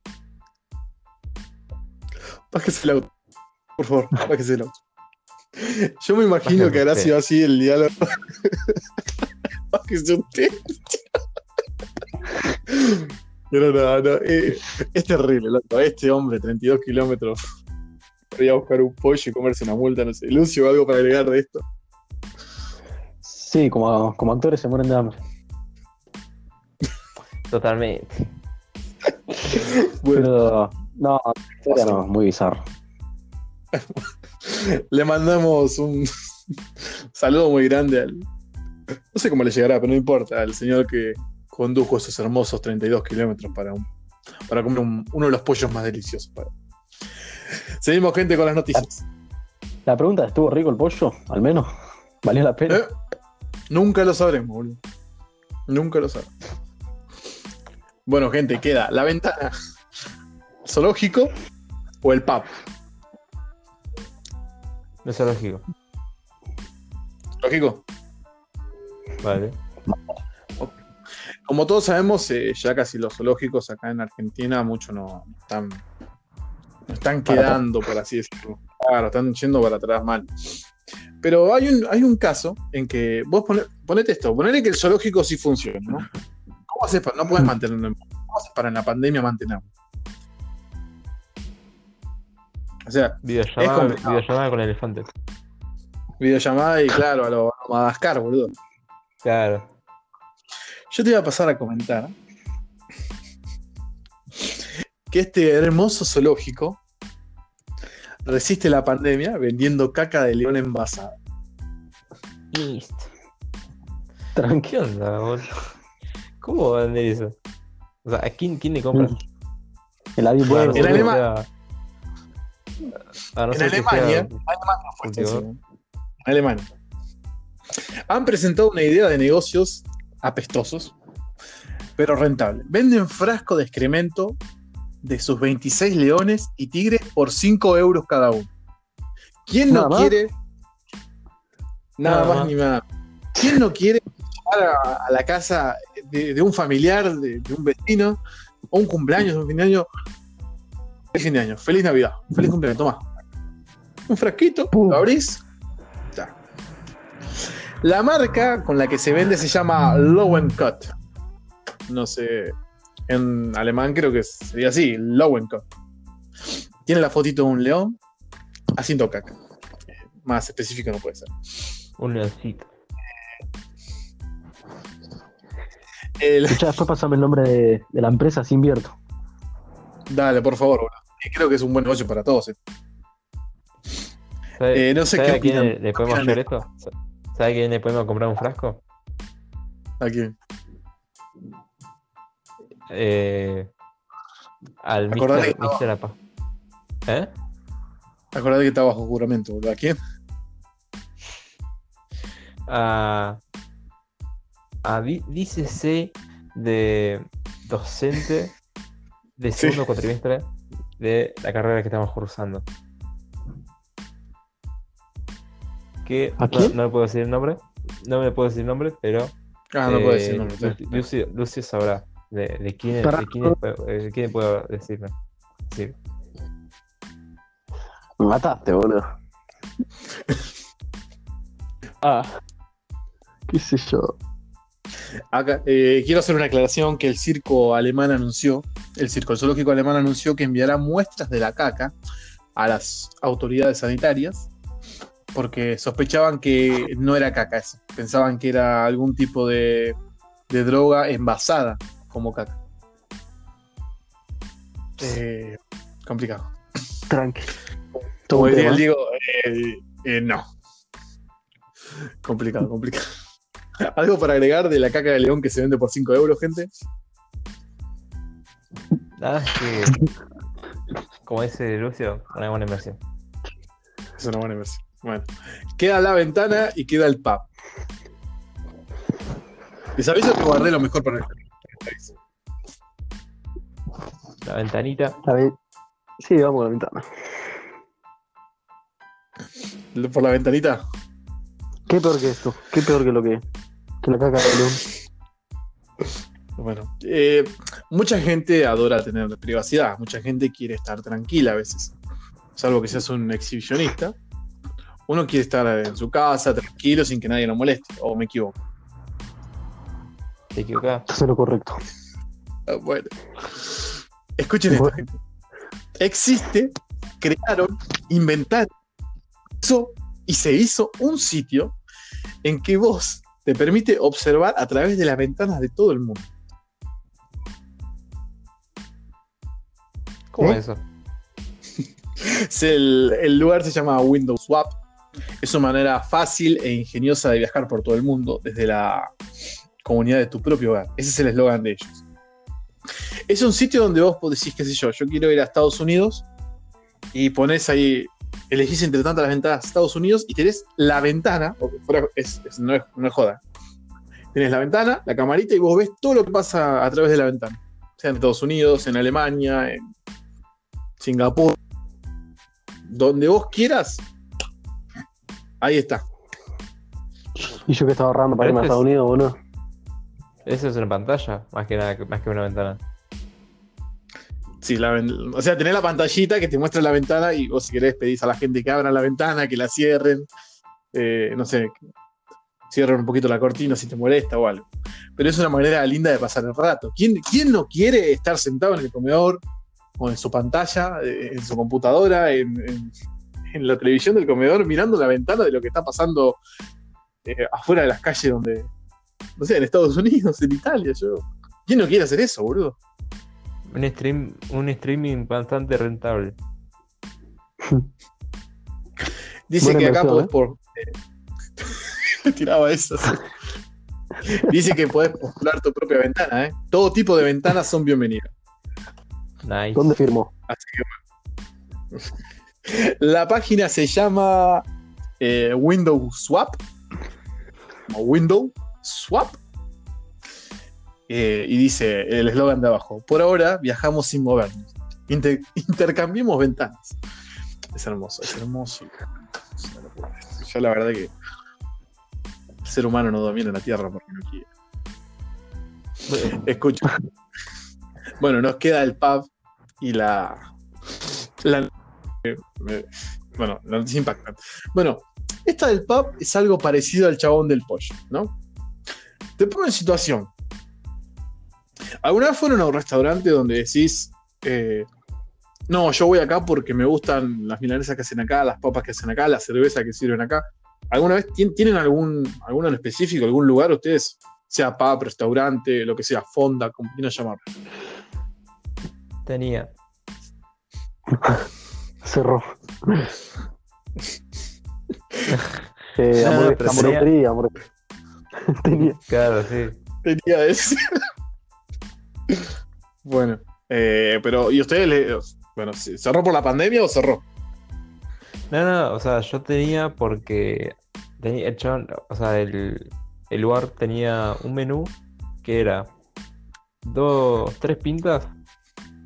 Bájese el auto. Por favor, bájese el auto. Yo me imagino Bájese que habrá sido así el diálogo. bájese usted. Pero no, no, eh, es terrible, loco. Este hombre, 32 kilómetros, a buscar un pollo y comerse una multa, no sé. Lucio, algo para agregar de esto. Sí, como, como actores se mueren de hambre. Totalmente. Bueno, Pero no, la historia no, muy bizarro. le mandamos un saludo muy grande al. No sé cómo le llegará, pero no importa, al señor que condujo esos hermosos 32 kilómetros para, un- para comer un- uno de los pollos más deliciosos. para- Seguimos, gente, con las noticias. La pregunta, ¿estuvo rico el pollo? Al menos. ¿Valió la pena? ¿Eh? Nunca lo sabremos, boludo. Nunca lo sabremos. Bueno, gente, queda la ventana. ¿Zoológico o el pub? No es lógico. ¿Zoológico? Vale. Como todos sabemos, eh, ya casi los zoológicos acá en Argentina mucho no están, no están quedando, por así decirlo. Claro, están yendo para atrás mal. Pero hay un, hay un caso en que vos pone- ponete esto, ponele que el zoológico sí funciona, ¿no? ¿Cómo haces para, no puedes mantenerlo en ¿Cómo haces para en la pandemia mantenerlo? O sea, Videollamada, con elefantes. videollamada y claro, a lo, a Madagascar, boludo. Claro. Yo te iba a pasar a comentar que este hermoso zoológico resiste la pandemia vendiendo caca de león envasada. Listo. Tranqui. ¿Qué onda, boludo? ¿Cómo va a vender eso? O sea, ¿a quién, quién le compra? En la Deep Bueno. En boludo, Alema- o sea, a no en Alemania, sea- Alemania. Alemania. Han presentado una idea de negocios apestosos, pero rentable. Venden frasco de excremento de sus 26 leones y tigres por 5 euros cada uno. ¿Quién no quiere? Nada, Nada más, más. ni nada. ¿Quién no quiere llevar a, a la casa de, de un familiar, de, de un vecino, o un cumpleaños, un fin de año? Feliz fin de año, feliz Navidad, feliz cumpleaños, toma. Un frasquito, lo abrís. ya. La marca con la que se vende se llama Lowencut. No sé, en alemán creo que sería así, Lowencut. Tiene la fotito de un león haciendo caca. Eh, Más específico no puede ser. Un leoncito. El- Escuchá, después pasame el nombre de, de la empresa, si invierto. Dale, por favor, boludo. Y Creo que es un buen negocio para todos. eh. ¿Sabe, Eh, no sé qué a quién le, le podemos hacer esto? ¿Sabe a quién le podemos comprar un frasco? ¿A quién? Eh, al Acordate Mr. que. Apa. ¿Eh? Acordate que está bajo juramento, boludo. ¿A quién? A, dícese de docente de Sí. segundo cuatrimestre de la carrera que estamos cursando. Que ¿A no, le puedo decir el nombre, no me puedo decir el nombre, pero Ah, no puedo eh, decir nombre. Lu- Lucio, Lucio sabrá de, de quién, de quién, de quién puedo decirme. Sí. Me mataste, boludo. ah. ¿Qué sé yo? Acá, eh, quiero hacer una aclaración que el circo alemán anunció, el circo zoológico alemán anunció que enviará muestras de la caca a las autoridades sanitarias porque sospechaban que no era caca eso, pensaban que era algún tipo de, de droga envasada como caca. Eh, complicado. Tranqui. Como diría el Diego, eh, no. Complicado, complicado. ¿Algo para agregar de la caca de león que se vende por 5 euros, gente? Nada más que, como dice Lucio, una buena inversión. Es una buena inversión. Bueno, queda la ventana y queda el pub. Les aviso que guardé lo mejor para el La ventanita, Está bien. Sí, vamos a la ventana. Por la ventanita. ¿Qué peor que esto? ¿Qué peor que lo que, que la caca de león? Bueno, eh, mucha gente adora tener privacidad, mucha gente quiere estar tranquila a veces, salvo que seas un exhibicionista. Uno quiere estar en su casa, tranquilo, sin que nadie lo moleste, o me equivoco. te equivocás. Eso es lo correcto. Ah, Bueno, escuchen esto, gente. Existe, crearon, inventaron hizo- y se hizo un sitio en que vos te permite observar a través de las ventanas de todo el mundo. ¿Cómo ¿Eh? es eso? Es el, el lugar se llama Windows Swap. Es una manera fácil e ingeniosa de viajar por todo el mundo desde la comunidad de tu propio hogar. Ese es el eslogan de ellos. Es un sitio donde vos decís, qué sé yo, yo quiero ir a Estados Unidos y pones ahí, elegís entre tantas las ventanas de Estados Unidos y tenés la ventana, porque fuera, es- es- no, es, no es joda. Tenés la ventana, la camarita y vos ves todo lo que pasa a través de la ventana. Sea en Estados Unidos, en Alemania, en Singapur, donde vos quieras, ahí está. Y yo que estaba ahorrando para irme a Este es- Estados Unidos, boludo. Eso es una pantalla, más que nada, más que una ventana. Sí, la o sea, tenés la pantallita que te muestra la ventana y vos si querés pedís a la gente que abran la ventana, que la cierren, eh, no sé, cierren un poquito la cortina si te molesta o algo. Pero es una manera linda de pasar el rato. ¿Quién, quién no quiere estar sentado en el comedor o en su pantalla, eh, en su computadora, en, en- en la televisión del comedor, mirando la ventana de lo que está pasando eh, afuera de las calles donde, no sé, en Estados Unidos, en Italia? Yo, ¿Quién no quiere hacer eso, boludo? Un, stream, un streaming bastante rentable. Dice Buena que acá podés ¿eh? por. Tiraba eso. sí. Dice que podés postular tu propia ventana, ¿eh? Todo tipo de ventanas son bienvenidas. Nice. ¿Dónde firmó? Así que bueno. La página se llama eh, Window Swap. O Window Swap. Eh, y dice el eslogan de abajo: Por ahora viajamos sin movernos. Inter- intercambiemos ventanas. Es hermoso, es hermoso. Es una. Yo la verdad que el ser humano no domina la Tierra porque no quiere. Escucha. Bueno, nos queda el pub y la. la- eh, bueno, la noticia impactante. Bueno, esta del pub es algo parecido al chabón del pollo, ¿no? Te pongo en situación. ¿Alguna vez fueron a un restaurante donde decís, eh, no, yo voy acá porque me gustan las milanesas que hacen acá, las papas que hacen acá, la cerveza que sirven acá? ¿Alguna vez tien- tienen algún, alguno en específico, algún lugar ustedes? Sea pub, restaurante, lo que sea, fonda, como quieran llamarlo. Tenía. Cerró. Eh, No, hamburguesería, hamburg- Tenía. Claro, sí. Tenía ese. Bueno, eh, pero ¿y ustedes le, bueno, ¿se- cerró por la pandemia o cerró? No, no, o sea, yo tenía porque tenía el chabón, o sea, el, el lugar tenía un menú que era dos, tres pintas,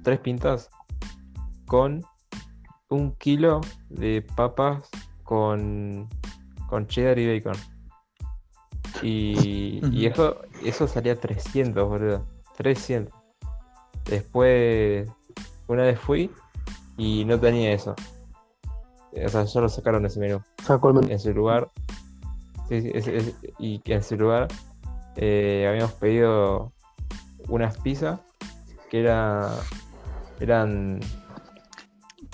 tres pintas con un kilo de papas con, con cheddar y bacon. Y, y eso, eso salía 300, boludo. 300. Después, una vez fui y no tenía eso. O sea, ya lo sacaron ese menú. Sacó el menú. En su lugar. Sí, sí, y en su lugar eh, habíamos pedido unas pizzas que era, eran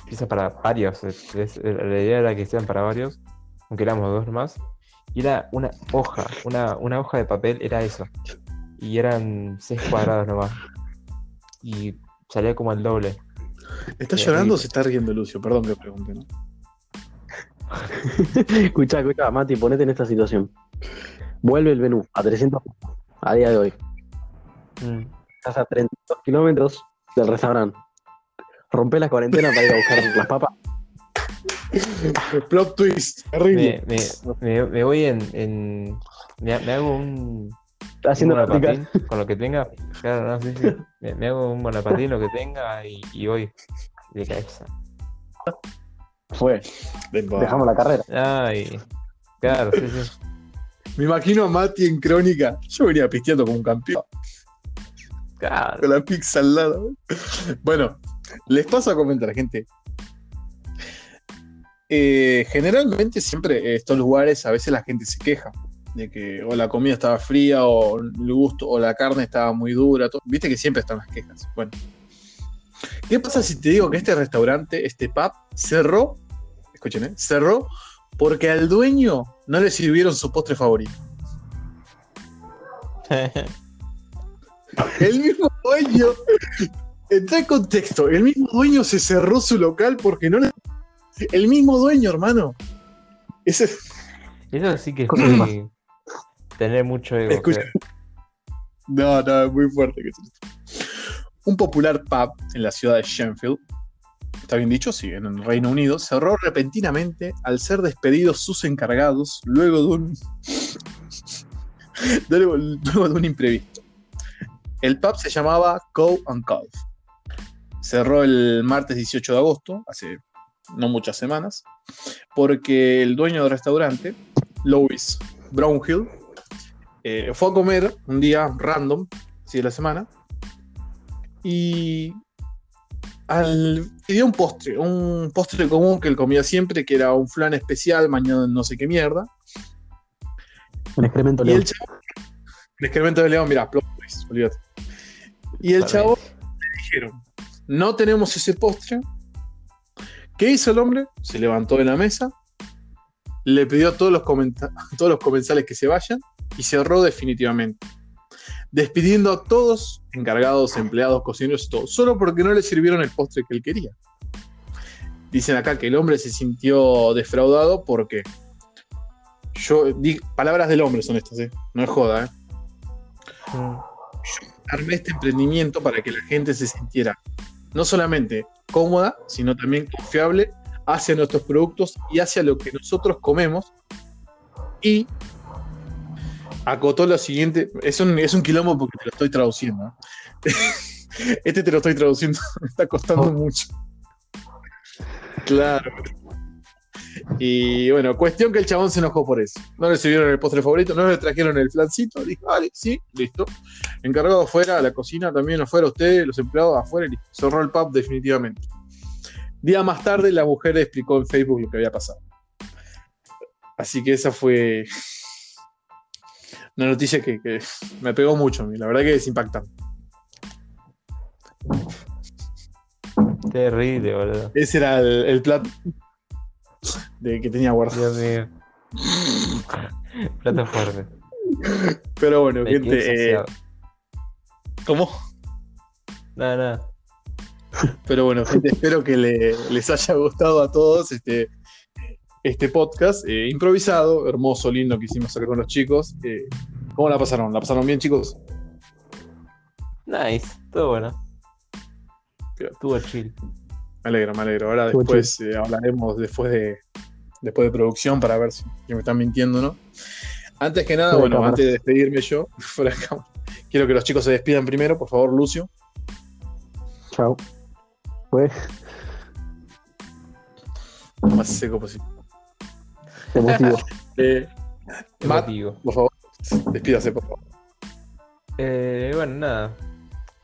pizzas para varios. es- la idea era que sean para varios, aunque éramos dos más. Y era una hoja, una, una hoja de papel, era eso. Y eran seis cuadrados nomás. Y salía como el doble. ¿Está Qué llorando o se está riendo Lucio? Perdón que pregunte, ¿no? Escucha, escucha, Mati, ponete en esta situación. Vuelve el menú a 300 pesos a día de hoy. Mm. Estás a 32 kilómetros del restaurante. Rompe la cuarentena para ir a buscar las papas. Plot twist, terrible. Me, me, me, me voy en. en me, me hago un, Haciendo un monopatín con lo que tenga. Claro, no, sí, sí. Me, me hago un monopatín, lo que tenga y, y voy de cabeza. Fue. Dejamos la carrera. Ay, claro, sí, sí. Me imagino a Mati en crónica. Yo venía pisteando como un campeón. Claro. Con la pizza al lado. Bueno, les paso a comentar, gente. Eh, generalmente siempre estos lugares a veces la gente se queja de que o la comida estaba fría o el gusto o la carne estaba muy dura. todo. Viste que siempre están las quejas. Bueno, ¿qué pasa si te digo que este restaurante, este pub, cerró? Escuchen, ¿eh? cerró porque al dueño no le sirvieron su postre favorito. El mismo dueño, entra en contexto, el mismo dueño se cerró su local porque no le... El mismo dueño, hermano. Ese, Eso sí que es muy- tener mucho ego. Escucha. no, no, es muy fuerte. Un popular pub en la ciudad de Shenfield, está bien dicho, sí, en el Reino Unido, cerró repentinamente al ser despedidos sus encargados luego de un... luego, luego de un imprevisto. El pub se llamaba Cow and Calf. Cerró el martes 18 de agosto, hace no muchas semanas, porque el dueño del restaurante, Louis Brownhill, eh, fue a comer un día random, así de la semana, y al, pidió un postre, un postre común que él comía siempre, que era un flan especial, mañana no sé qué mierda, Un excremento y león. el chavo, el excremento de león, mirá, twist, olvídate. Y el chavo dijeron, no tenemos ese postre. ¿Qué hizo el hombre? Se levantó de la mesa, le pidió a todos los, todos los comensales que se vayan y cerró definitivamente. Despidiendo a todos, encargados, empleados, cocineros todo, solo porque no le sirvieron el postre que él quería. Dicen acá que el hombre se sintió defraudado porque yo di palabras del hombre son estas, ¿eh? no es joda, ¿eh? Mm. armé este emprendimiento para que la gente se sintiera no solamente cómoda, sino también confiable hacia nuestros productos y hacia lo que nosotros comemos. Y acotó lo siguiente, es un, es un quilombo porque te lo estoy traduciendo. Este te lo estoy traduciendo, me está costando Oh. mucho. Claro. Y bueno, cuestión que el chabón se enojó por eso. No le sirvieron el postre favorito, no le trajeron el flancito. Dijo, vale, sí, listo. Encargado afuera, la cocina también afuera, usted, los empleados afuera, y cerró el pub definitivamente. Día más tarde, la mujer explicó en Facebook lo que había pasado. Así que esa fue una noticia que, que me pegó mucho. La verdad que es impactante. Terrible, boludo. Ese era el, el plato de que tenía guardado. Dios mío. Plato fuerte. Pero bueno, Me gente, eh. ¿cómo? No, no. Pero bueno, gente, espero que le- les haya gustado a todos este, este podcast eh, improvisado, hermoso, lindo que hicimos acá con los chicos. Eh, ¿Cómo la pasaron? ¿La pasaron bien, chicos? Nice, todo bueno. Estuvo chill. Me alegro, me alegro. Ahora Estuvo después eh, hablaremos después de, después de producción para ver si si me están mintiendo o no. Antes que nada, Fuera bueno, cámara. antes de despedirme yo, fuera de cámara, quiero que los chicos se despidan primero, por favor, Lucio. Chao. Fue Lo más seco posible. Emotivo. Eh, Matt, Emotivo. por favor, despídase, por favor. Eh, bueno, nada.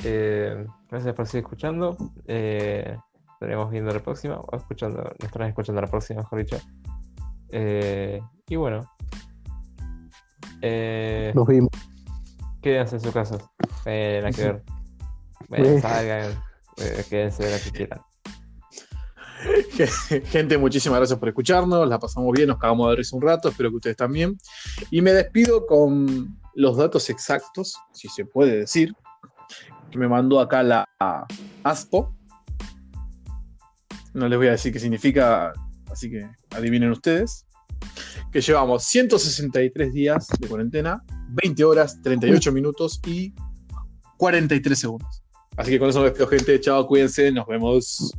Eh, gracias por seguir escuchando. Eh, estaremos viendo la próxima, o escuchando, nos estarán escuchando la próxima, mejor dicho. Eh, y bueno. Eh, Nos vimos. quédense en su casa. Eh, nada que ver. Bueno, salgan, eh, quédense de lo que quieran. Gente, muchísimas gracias por escucharnos. La pasamos bien, nos cagamos de risa un rato. Espero que ustedes también. Y me despido con los datos exactos, si se puede decir, que me mandó acá la ASPO. No les voy a decir qué significa, así que adivinen ustedes. Que llevamos 163 días de cuarentena, 20 horas, 38 minutos y 43 segundos. Así que con eso me despido, gente. Chao, cuídense, nos vemos.